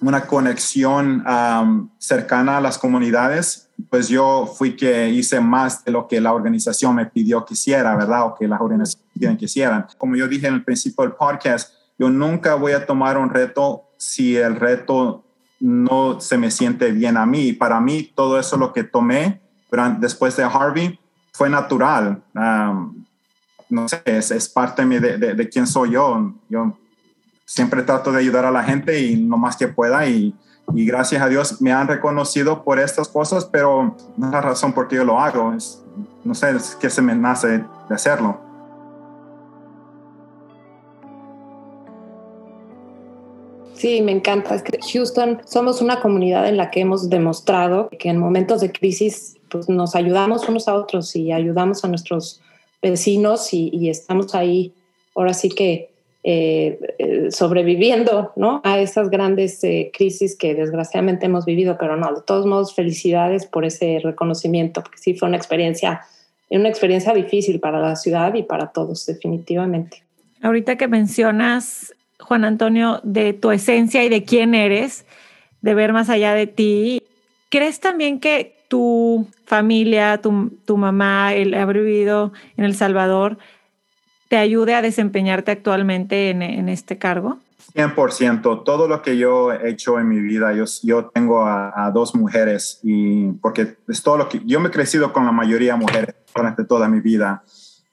una conexión um, cercana a las comunidades pues yo fui que hice más de lo que la organización me pidió que hiciera, ¿verdad? O que las organizaciones quisieran. Como yo dije en el principio del podcast, yo nunca voy a tomar un reto si el reto no se me siente bien a mí. Para mí, todo eso lo que tomé después de Harvey fue natural. no sé, es, parte de, de, de, quién soy yo. Yo siempre trato de ayudar a la gente y lo más que pueda y y gracias a Dios me han reconocido por estas cosas, pero no es la razón por qué yo lo hago, es, no sé, es que se me nace de hacerlo. Sí, me encanta. Es que Houston somos una comunidad en la que hemos demostrado que en momentos de crisis pues, nos ayudamos unos a otros y ayudamos a nuestros vecinos y, estamos ahí ahora sí que eh, eh, sobreviviendo ¿no? a esas grandes eh, crisis que desgraciadamente hemos vivido, pero no, de todos modos, felicidades por ese reconocimiento, porque sí fue una experiencia, una experiencia difícil para la ciudad y para todos, definitivamente. Ahorita que mencionas, Juan Antonio, de tu esencia y de quién eres, de ver más allá de ti, ¿crees también que tu familia, tu, tu mamá, el haber vivido en El Salvador, te ayude a desempeñarte actualmente en, en este cargo? 100%. Todo lo que yo he hecho en mi vida, yo, yo tengo a, dos mujeres y porque es todo lo que yo me he crecido con la mayoría de mujeres durante toda mi vida.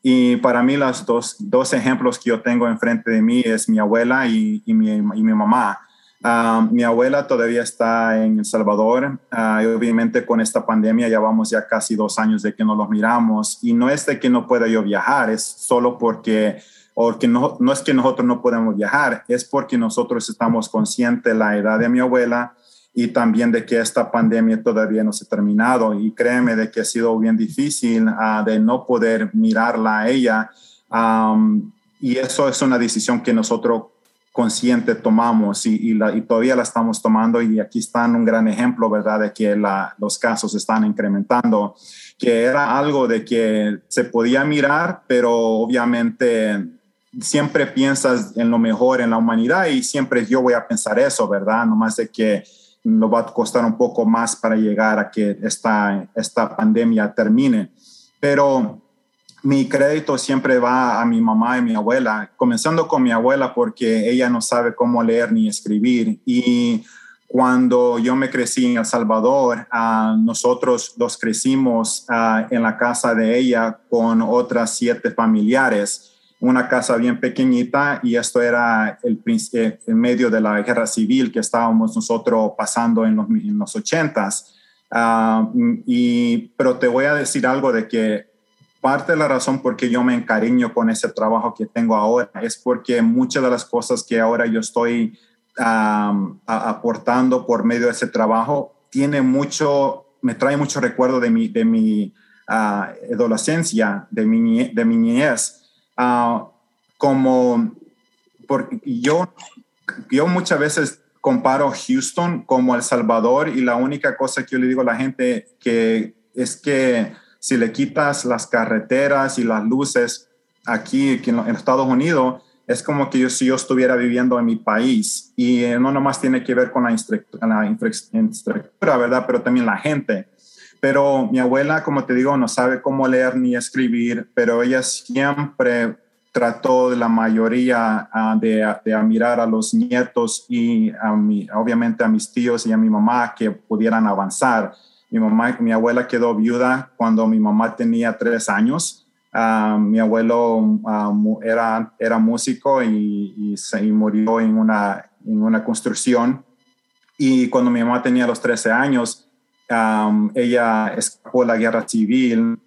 Y para mí los dos, dos ejemplos que yo tengo enfrente de mí es mi abuela y, y, mi, y mi mamá. Ah, mi abuela todavía está en El Salvador. Uh, y obviamente con esta pandemia ya vamos ya casi dos años de que no los miramos. Y no es de que no pueda yo viajar, es solo porque, o no, no es que nosotros no podemos viajar, es porque nosotros estamos conscientes de la edad de mi abuela y también de que esta pandemia todavía no se ha terminado. Y créeme de que ha sido bien difícil uh, de no poder mirarla a ella. Y eso es una decisión que nosotros consciente tomamos y, y, todavía la estamos tomando y aquí están un gran ejemplo, ¿verdad?, de que la, los casos están incrementando, que era algo de que se podía mirar, pero obviamente siempre piensas en lo mejor en la humanidad y siempre yo voy a pensar eso, ¿verdad? Nomás de que nos va a costar un poco más para llegar a que esta, esta pandemia termine. Pero mi crédito siempre va a mi mamá y mi abuela, comenzando con mi abuela porque ella no sabe cómo leer ni escribir. Y cuando yo me crecí en El Salvador, uh, nosotros los crecimos uh, en la casa de ella con otras siete familiares, una casa bien pequeñita y esto era el, eh, en medio de la guerra civil que estábamos nosotros pasando en los, en los ochentas. Uh, y, pero te voy a decir algo de que parte de la razón por qué yo me encariño con ese trabajo que tengo ahora es porque muchas de las cosas que ahora yo estoy aportando por medio de ese trabajo tiene mucho, me trae mucho recuerdo de mi, de mi ah, adolescencia, de mi, de mi niñez. Uh, como, porque yo, yo muchas veces comparo Houston como El Salvador y la única cosa que yo le digo a la gente que es que si le quitas las carreteras y las luces aquí, en, Estados Unidos, es como que yo, si yo estuviera viviendo en mi país y eh, no nomás tiene que ver con la, infraestructura, ¿verdad? Pero también la gente. Pero mi abuela, como te digo, no sabe cómo leer ni escribir, pero ella siempre trató de la mayoría uh, de, de admirar a los nietos y a mi, obviamente a mis tíos y a mi mamá que pudieran avanzar. Mi mamá, mi abuela quedó viuda cuando mi mamá tenía tres años. Ah, mi abuelo ah, era, era músico y, murió en una, en una construcción. Y cuando mi mamá tenía los 13 años, ella escapó de la guerra civil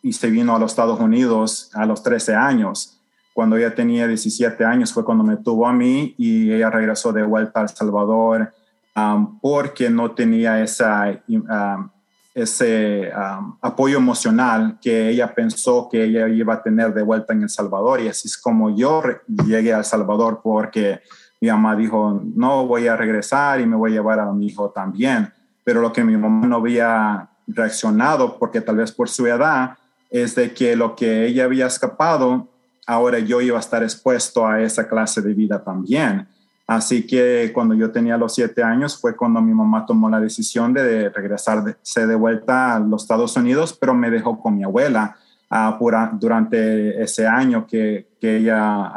y se vino a los Estados Unidos a los 13 años. Cuando ella tenía 17 años fue cuando me tuvo a mí y ella regresó de vuelta a El Salvador Um, porque no tenía esa, um, ese um, apoyo emocional que ella pensó que ella iba a tener de vuelta en El Salvador. Y así es como yo llegué a El Salvador porque mi mamá dijo, no voy a regresar y me voy a llevar a mi hijo también. Pero lo que mi mamá no había reaccionado, porque tal vez por su edad, es de que lo que ella había escapado, ahora yo iba a estar expuesto a esa clase de vida también. Así que cuando yo tenía los siete años fue cuando mi mamá tomó la decisión de regresarse de vuelta a los Estados Unidos, pero me dejó con mi abuela uh, durante ese año que, que ella,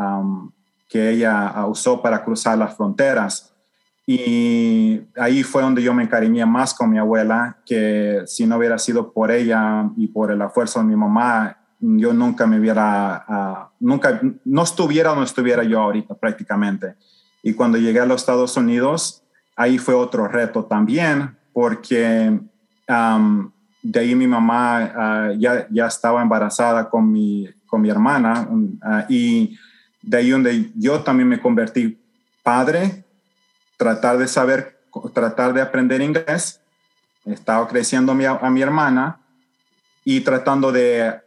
que ella ah, usó para cruzar las fronteras. Y ahí fue donde yo me encariñé más con mi abuela, que si no hubiera sido por ella y por el esfuerzo de mi mamá, yo nunca me hubiera, uh, nunca, no estuviera o no estuviera yo ahorita prácticamente. Y cuando llegué a los Estados Unidos, ahí fue otro reto también, porque de ahí mi mamá ah, ya, ya estaba embarazada con mi, con mi hermana uh, y de ahí donde yo también me convertí padre tratar de saber, tratar de aprender inglés. Estaba creciendo a mi, a mi hermana y tratando de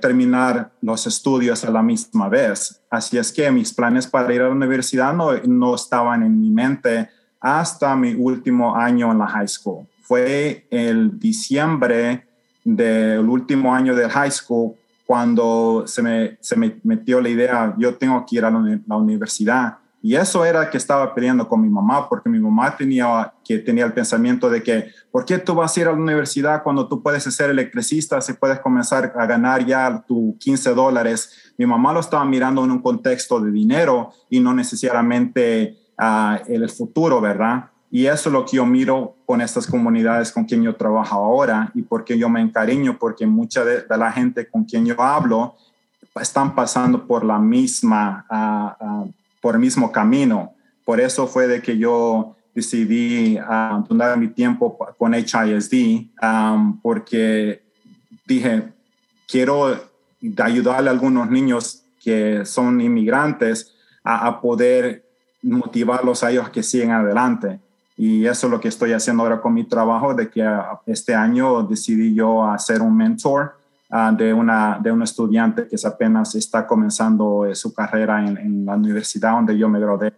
terminar los estudios a la misma vez. Así es que mis planes para ir a la universidad no, no estaban en mi mente hasta mi último año en la high school. Fue el diciembre del último año del high school cuando se me, se me metió la idea, yo tengo que ir a la, universidad. Y eso era que estaba peleando con mi mamá, porque mi mamá tenía, que tenía el pensamiento de que, ¿por qué tú vas a ir a la universidad cuando tú puedes ser electricista, si puedes comenzar a ganar ya tus 15 dólares? Mi mamá lo estaba mirando en un contexto de dinero y no necesariamente uh, el futuro, ¿verdad? Y eso es lo que yo miro con estas comunidades con quien yo trabajo ahora y porque yo me encariño, porque mucha de, la gente con quien yo hablo están pasando por la misma, uh, uh, por el mismo camino. Por eso fue de que yo decidí uh, donar mi tiempo con HISD, um, porque dije, quiero ayudarle a algunos niños que son inmigrantes a, a poder motivarlos a ellos que siguen adelante. Y eso es lo que estoy haciendo ahora con mi trabajo, de que ah, este año decidí yo hacer un mentor uh, de, una, de un estudiante que apenas está comenzando eh, su carrera en, la universidad donde yo me gradué,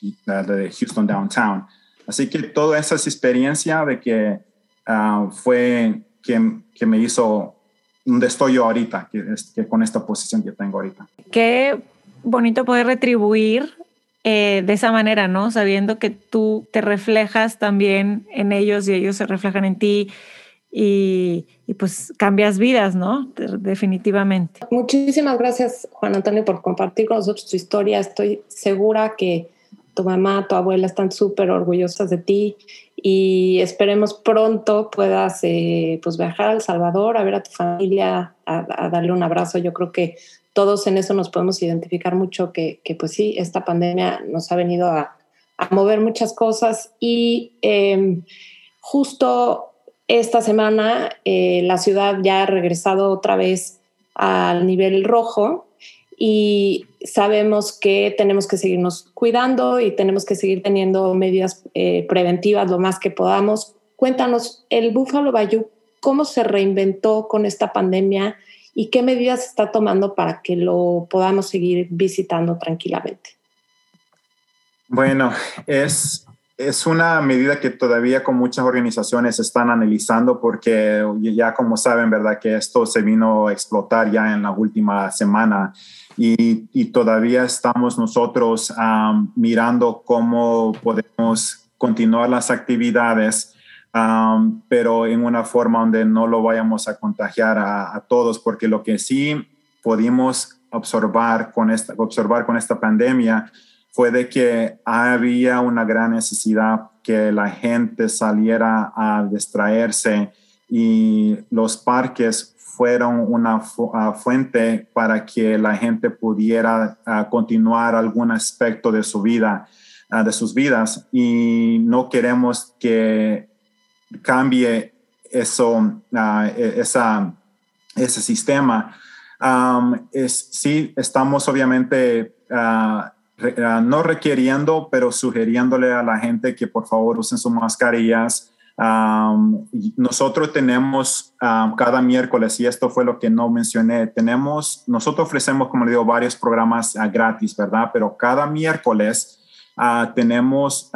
de Houston Downtown. Así que toda esa experiencia de que uh, fue que, que, me hizo donde estoy ahorita, que, que con esta posición que tengo ahorita. Qué bonito poder retribuir eh, de esa manera, ¿no? Sabiendo que tú te reflejas también en ellos y ellos se reflejan en ti y, pues cambias vidas, ¿no? Definitivamente. Muchísimas gracias, Juan Antonio, por compartir con nosotros tu historia. Estoy segura que tu mamá, tu abuela están súper orgullosas de ti y esperemos pronto puedas eh, pues viajar a El Salvador, a ver a tu familia, a, darle un abrazo. Yo creo que todos en eso nos podemos identificar mucho que, pues sí, esta pandemia nos ha venido a, mover muchas cosas y em, justo esta semana eh, la ciudad ya ha regresado otra vez al nivel rojo y sabemos que tenemos que seguirnos cuidando y tenemos que seguir teniendo medidas eh, preventivas lo más que podamos. Cuéntanos, el Búfalo Bayou, ¿cómo se reinventó con esta pandemia? y qué medidas está tomando para que lo podamos seguir visitando tranquilamente. Bueno, es, es una medida que todavía con muchas organizaciones están analizando porque ya como saben, ¿verdad? Que esto se vino a explotar ya en la última semana y, todavía estamos nosotros mirando cómo podemos continuar las actividades pero en una forma donde no lo vayamos a contagiar a, todos, porque lo que sí pudimos observar con, esta, observar con esta pandemia fue de que había una gran necesidad que la gente saliera a distraerse y los parques fueron una fuente para que la gente pudiera continuar algún aspecto de su vida, de sus vidas. Y no queremos que cambie eso, ah, e, esa, ese sistema. es, sí, estamos obviamente ah, ah, no requiriendo, pero sugiriéndole a la gente que por favor usen sus mascarillas. nosotros tenemos cada miércoles, y esto fue lo que no mencioné, tenemos, nosotros ofrecemos, como le digo, varios programas gratis, ¿verdad? Pero cada miércoles tenemos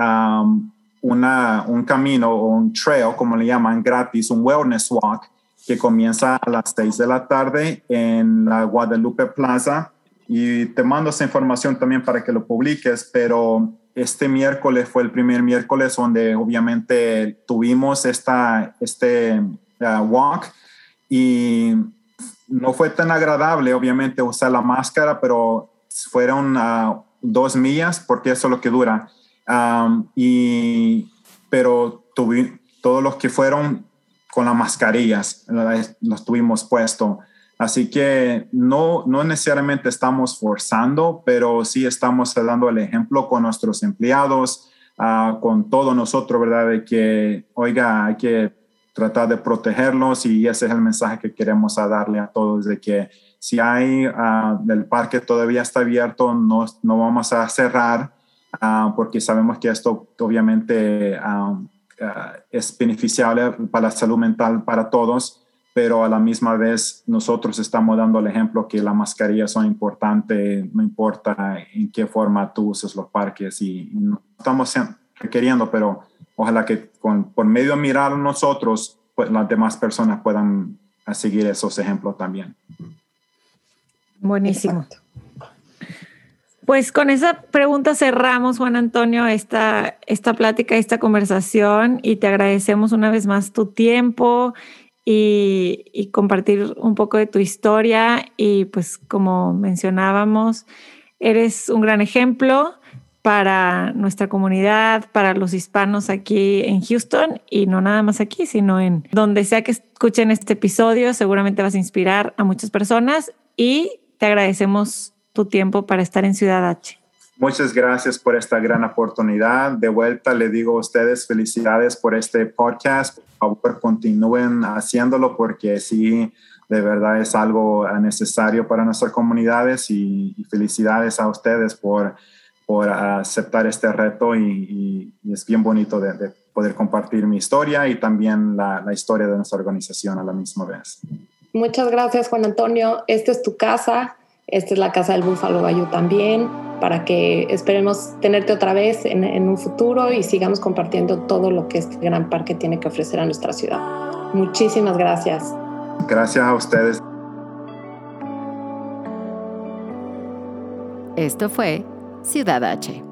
una, un camino o un trail, como le llaman, gratis, un wellness walk, que comienza a las 6 de la tarde en la Guadalupe Plaza. Y te mando esa información también para que lo publiques, pero este miércoles fue el primer miércoles donde obviamente tuvimos esta, este uh, walk y no fue tan agradable, obviamente, usar la máscara, pero fueron uh, dos millas porque eso es lo que dura y, pero todos los que fueron con las mascarillas, los tuvimos puesto. Así que no, no necesariamente estamos forzando, pero sí estamos dando el ejemplo con nuestros empleados, uh, con todos nosotros, ¿verdad? De que, oiga, hay que tratar de protegerlos y ese es el mensaje que queremos darle a todos, de que si hay, uh, el parque todavía está abierto, no, no vamos a cerrar, ah, porque sabemos que esto obviamente ah, es beneficiable para la salud mental para todos, pero a la misma vez nosotros estamos dando el ejemplo que las mascarillas son importantes, no importa en qué forma tú uses los parques y, no estamos requiriendo, pero ojalá que con, por medio de mirar a nosotros, pues, las demás personas puedan seguir esos ejemplos también. Buenísimo. Pues con esa pregunta cerramos, Juan Antonio, esta, esta plática, esta conversación y te agradecemos una vez más tu tiempo y, compartir un poco de tu historia y pues como mencionábamos, eres un gran ejemplo para nuestra comunidad, para los hispanos aquí en Houston y no nada más aquí, sino en donde sea que escuchen este episodio, seguramente vas a inspirar a muchas personas y te agradecemos tu tiempo para estar en Ciudad H. Muchas gracias por esta gran oportunidad. De vuelta le digo a ustedes felicidades por este podcast. Por favor, continúen haciéndolo porque sí, de verdad es algo necesario para nuestras comunidades y, felicidades a ustedes por, por aceptar este reto y, es bien bonito de, poder compartir mi historia y también la, la historia de nuestra organización a la misma vez. Muchas gracias, Juan Antonio. Esta es tu casa esta es la casa del Búfalo Bayou también, para que esperemos tenerte otra vez en, en un futuro y sigamos compartiendo todo lo que este gran parque tiene que ofrecer a nuestra ciudad. Muchísimas gracias. Gracias a ustedes. Esto fue Ciudad H